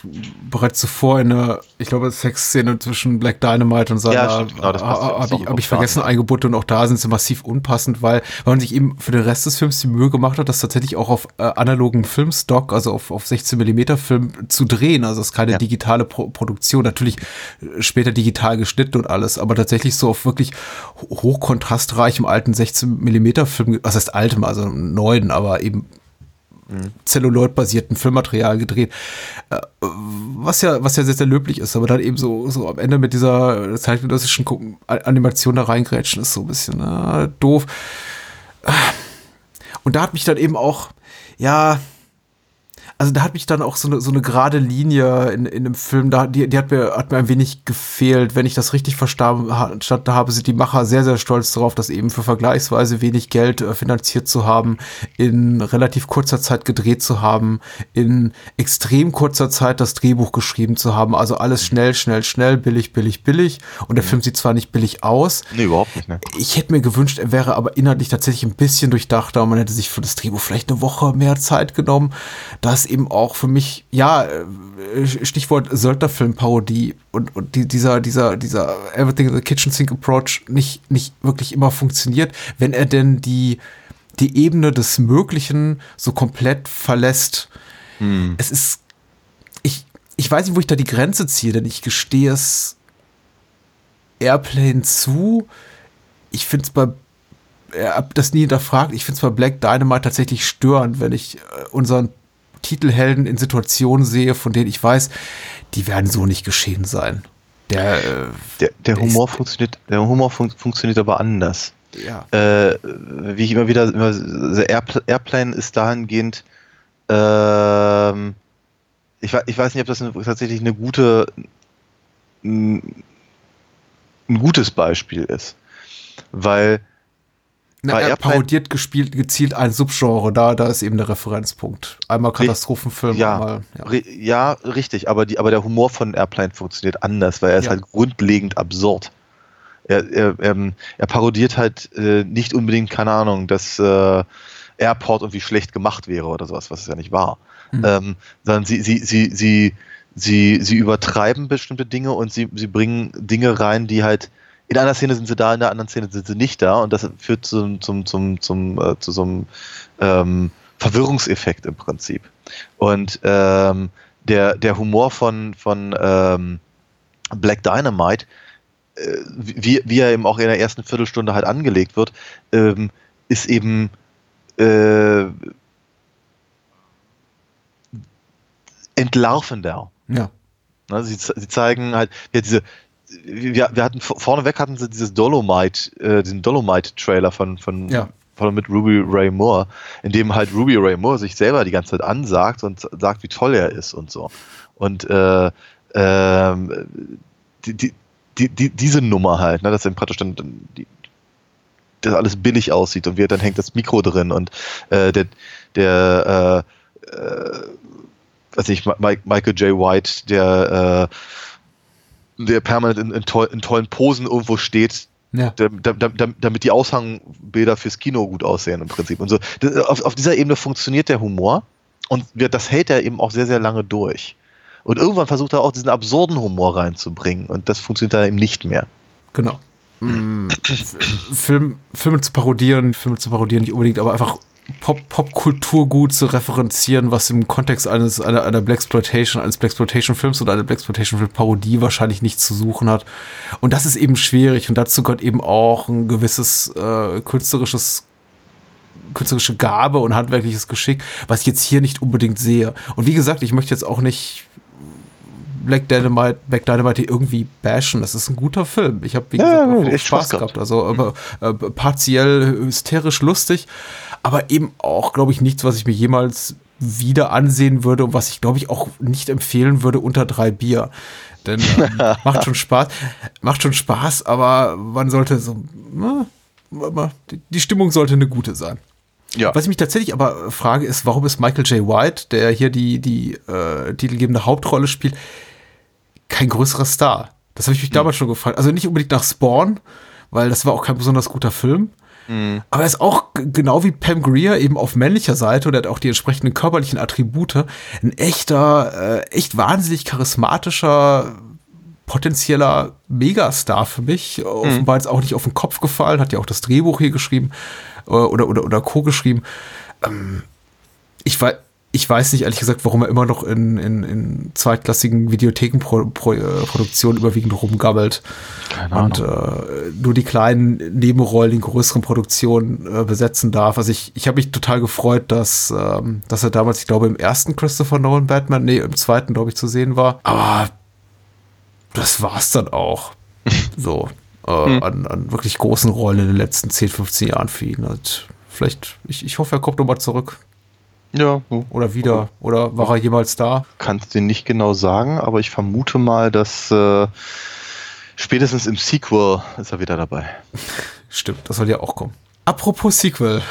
bereits zuvor in der, ich glaube, Sexszene zwischen Black Dynamite und seiner, Ja, stimmt, genau, das passt ja. Das habe ich, hab ich vergessen eingebunden und auch da sind sie massiv unpassend, weil, weil man sich eben für den Rest des Films die Mühe gemacht hat, das tatsächlich auch auf äh, analogen Filmstock, also auf, auf 16 Millimeter Film zu drehen. Also es ist keine Ja. digitale Pro Produktion, natürlich äh, später digital geschnitten und alles, aber tatsächlich so auf wirklich ho- hochkontrastreichem alten 16 Millimeter Film, was heißt altem, also neuen, aber eben Celluloid-basierten Filmmaterial gedreht, äh, was ja, was ja sehr, sehr löblich ist, aber dann eben so, so am Ende mit dieser zeitgenössischen Animation da reingrätschen ist so ein bisschen äh, doof. Und da hat mich dann eben auch, ja, also da hat mich dann auch so eine, so eine gerade Linie in, in dem Film, da, die, die hat, mir, hat mir ein wenig gefehlt. Wenn ich das richtig verstanden ha- verstanden habe, sind die Macher sehr, sehr stolz darauf, das eben für vergleichsweise wenig Geld äh, finanziert zu haben, in relativ kurzer Zeit gedreht zu haben, in extrem kurzer Zeit das Drehbuch geschrieben zu haben. Also alles schnell, schnell, schnell, billig, billig, billig. Und der Film sieht zwar nicht billig aus, Nee, überhaupt nicht, ne? ich hätte mir gewünscht, er wäre aber inhaltlich tatsächlich ein bisschen durchdachter und man hätte sich für das Drehbuch vielleicht eine Woche mehr Zeit genommen. Da eben auch für mich, ja, äh, Stichwort Söldnerfilm-Parodie und, und die, dieser, dieser, dieser Everything in the Kitchen Sink Approach nicht, nicht wirklich immer funktioniert, wenn er denn die, die Ebene des Möglichen so komplett verlässt. Es ist, ich, ich weiß nicht, wo ich da die Grenze ziehe, denn ich gestehe es Airplane zu. Ich finde es bei, er hab das nie hinterfragt, ich finde es bei Black Dynamite tatsächlich störend, wenn ich äh, unseren Titelhelden in Situationen sehe, von denen ich weiß, die werden so nicht geschehen sein. Der, äh, Der, der Humor funktioniert, der Humor fun funktioniert aber anders. ja, Äh, wie ich immer wieder, immer, Airpl Airplane ist dahingehend, ähm, ich, ich weiß nicht, ob das eine, tatsächlich eine gute, ein, ein gutes Beispiel ist. Weil, Na, er Airplane- parodiert gespielt, gezielt ein Subgenre, da, da ist eben der Referenzpunkt. Einmal Katastrophenfilm, ja, einmal, ja. ja, richtig, aber, die, aber der Humor von Airplane funktioniert anders, weil er ist Ja. halt grundlegend absurd. Er, er, ähm, er parodiert halt äh, nicht unbedingt, keine Ahnung, dass äh, Airport irgendwie schlecht gemacht wäre oder sowas, was es ja nicht war. Hm. Ähm, sondern sie, sie, sie, sie, sie, sie übertreiben bestimmte Dinge und sie, sie bringen Dinge rein, die halt in einer Szene sind sie da, in der anderen Szene sind sie nicht da und das führt zum, zum, zum, zum, äh, zu so einem ähm, Verwirrungseffekt im Prinzip. Und ähm, der, der Humor von, von ähm, Black Dynamite, äh, wie, wie er eben auch in der ersten Viertelstunde halt angelegt wird, ähm, ist eben äh, entlarvender. ja. Ne, sie, sie zeigen halt, ja, diese, wir, wir hatten vorneweg hatten sie dieses Dolomite, äh, diesen Dolomite-Trailer von, von, Ja. von mit Ruby Ray Moore, in dem halt Ruby Ray Moore sich selber die ganze Zeit ansagt und sagt, wie toll er ist und so. Und äh, ähm, die, die, die, die, diese Nummer halt, ne, dass dann praktisch dann, die, das alles billig aussieht und wir, dann hängt das Mikro drin und äh, der, der äh, äh, weiß ich, Michael J. White, der, äh, der permanent in, in, toll, in tollen Posen irgendwo steht, Ja. da- da- da- damit die Aushangbilder fürs Kino gut aussehen im Prinzip. Und so. Das, auf, auf dieser Ebene funktioniert der Humor und das hält er eben auch sehr, sehr lange durch. Und irgendwann versucht er auch diesen absurden Humor reinzubringen und das funktioniert dann eben nicht mehr. Genau. Mm, Film, Filme zu parodieren, Filme zu parodieren nicht unbedingt, aber einfach Pop, Popkulturgut zu referenzieren, was im Kontext eines einer, einer Blaxploitation, eines Blaxploitation-Films oder einer Blaxploitation-Film-Parodie wahrscheinlich nichts zu suchen hat. Und das ist eben schwierig und dazu gehört eben auch ein gewisses äh, künstlerisches künstlerische Gabe und handwerkliches Geschick, was ich jetzt hier nicht unbedingt sehe. Und wie gesagt, ich möchte jetzt auch nicht Black Dynamite, Black Dynamite irgendwie bashen. Das ist ein guter Film. Ich habe, wie Ja, gesagt, auch echt Spaß gehabt. gehabt. Also aber, äh, partiell hysterisch lustig, aber eben auch, glaube ich, nichts, was ich mir jemals wieder ansehen würde und was ich, glaube ich, auch nicht empfehlen würde unter drei Bier. Denn ähm, macht schon Spaß, macht schon Spaß, aber man sollte so, na, die- die Stimmung sollte eine gute sein. Ja. Was ich mich tatsächlich aber frage, ist, warum ist Michael J. White, der hier die, die äh, titelgebende Hauptrolle spielt, kein größerer Star? Das habe ich mich damals schon gefragt. Also nicht unbedingt nach Spawn, weil das war auch kein besonders guter Film. Mhm. Aber er ist auch genau wie Pam Greer eben auf männlicher Seite und er hat auch die entsprechenden körperlichen Attribute. Ein echter, äh, echt wahnsinnig charismatischer, potenzieller Megastar für mich. Mhm. Offenbar jetzt auch nicht auf den Kopf gefallen, hat ja auch das Drehbuch hier geschrieben äh, oder, oder, oder Co. geschrieben. Ähm, ich weiß, ich weiß nicht ehrlich gesagt, warum er immer noch in, in, in zweitklassigen Videothekenproduktionen überwiegend rumgabbelt. Keine Ahnung. Und äh, nur die kleinen Nebenrollen in größeren Produktionen äh, besetzen darf. Also ich, ich habe mich total gefreut, dass, ähm, dass er damals, ich glaube, im ersten Christopher Nolan Batman, nee, im zweiten, glaube ich, zu sehen war. Aber das war's dann auch. so. Äh, hm. an, an wirklich großen Rollen in den letzten 10, 15 Jahren für ihn. Und vielleicht, ich, ich hoffe, er kommt nochmal zurück. Ja. Oder wieder. Oder war er jemals da? Kannst du nicht genau sagen, aber ich vermute mal, dass äh, spätestens im Sequel ist er wieder dabei. Stimmt, das soll ja auch kommen. Apropos Sequel.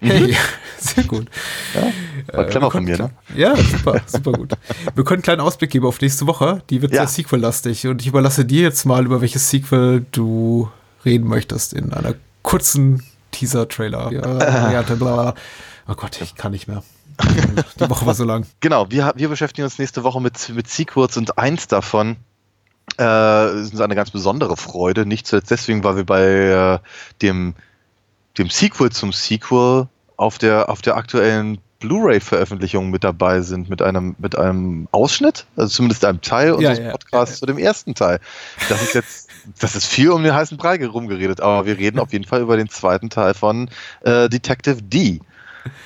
Hey, mhm. sehr gut. Ja, war clever äh, von mir, ne? Ja, super, super gut. Wir können einen kleinen Ausblick geben auf nächste Woche. Die wird ja. sehr Sequel-lastig. Und ich überlasse dir jetzt mal, über welches Sequel du reden möchtest in einer kurzen Teaser-Trailer. Ja, oh Gott, ich kann nicht mehr. Die Woche war so lang. Genau, wir, wir beschäftigen uns nächste Woche mit, mit Sequels und eins davon äh, ist eine ganz besondere Freude. Nicht zuletzt deswegen, weil wir bei äh, dem, dem Sequel zum Sequel auf der, auf der aktuellen Blu-ray-Veröffentlichung mit dabei sind, mit einem, mit einem Ausschnitt, also zumindest einem Teil unseres ja, ja, Podcasts ja, zu dem ersten Teil. Das ist jetzt, das ist viel um den heißen Brei rumgeredet, aber wir reden auf jeden Fall über den zweiten Teil von äh, Detective D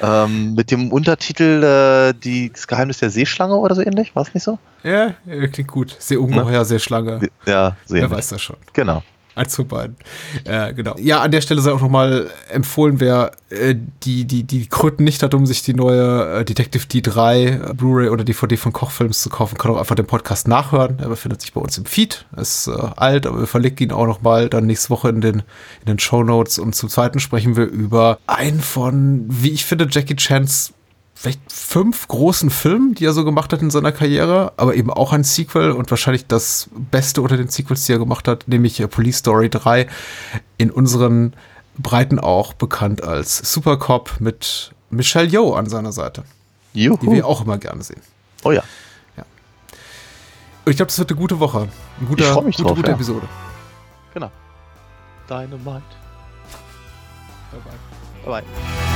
ähm, mit dem Untertitel äh, die, Das Geheimnis der Seeschlange oder so ähnlich, war es nicht so? Ja, klingt gut. Seeungeheuer, Seeschlange. Ja, sehen. Wer weiß das schon. Genau. Eins von beiden. Äh, genau. Ja, an der Stelle sei auch nochmal empfohlen, wer äh, die, die, die Kröten nicht hat, um sich die neue äh, Detective D3 äh, Blu-ray oder DVD von Kochfilms zu kaufen, kann auch einfach den Podcast nachhören. Er befindet sich bei uns im Feed. Ist äh, alt, aber wir verlinken ihn auch nochmal dann nächste Woche in den, in den Show Notes. Und zum zweiten sprechen wir über einen von, wie ich finde, Jackie Chans vielleicht fünf großen Filmen, die er so gemacht hat in seiner Karriere, aber eben auch ein Sequel und wahrscheinlich das Beste unter den Sequels, die er gemacht hat, nämlich äh, Police Story 3, in unseren Breiten auch bekannt als Supercop mit Michelle Yeoh an seiner Seite. Juhu. Die wir auch immer gerne sehen. Oh ja. ja. Ich glaube, das wird eine gute Woche. Ein guter, ich freue mich gute, drauf, gute ja. Episode. Genau. Dynamite. Bye bye. Bye bye.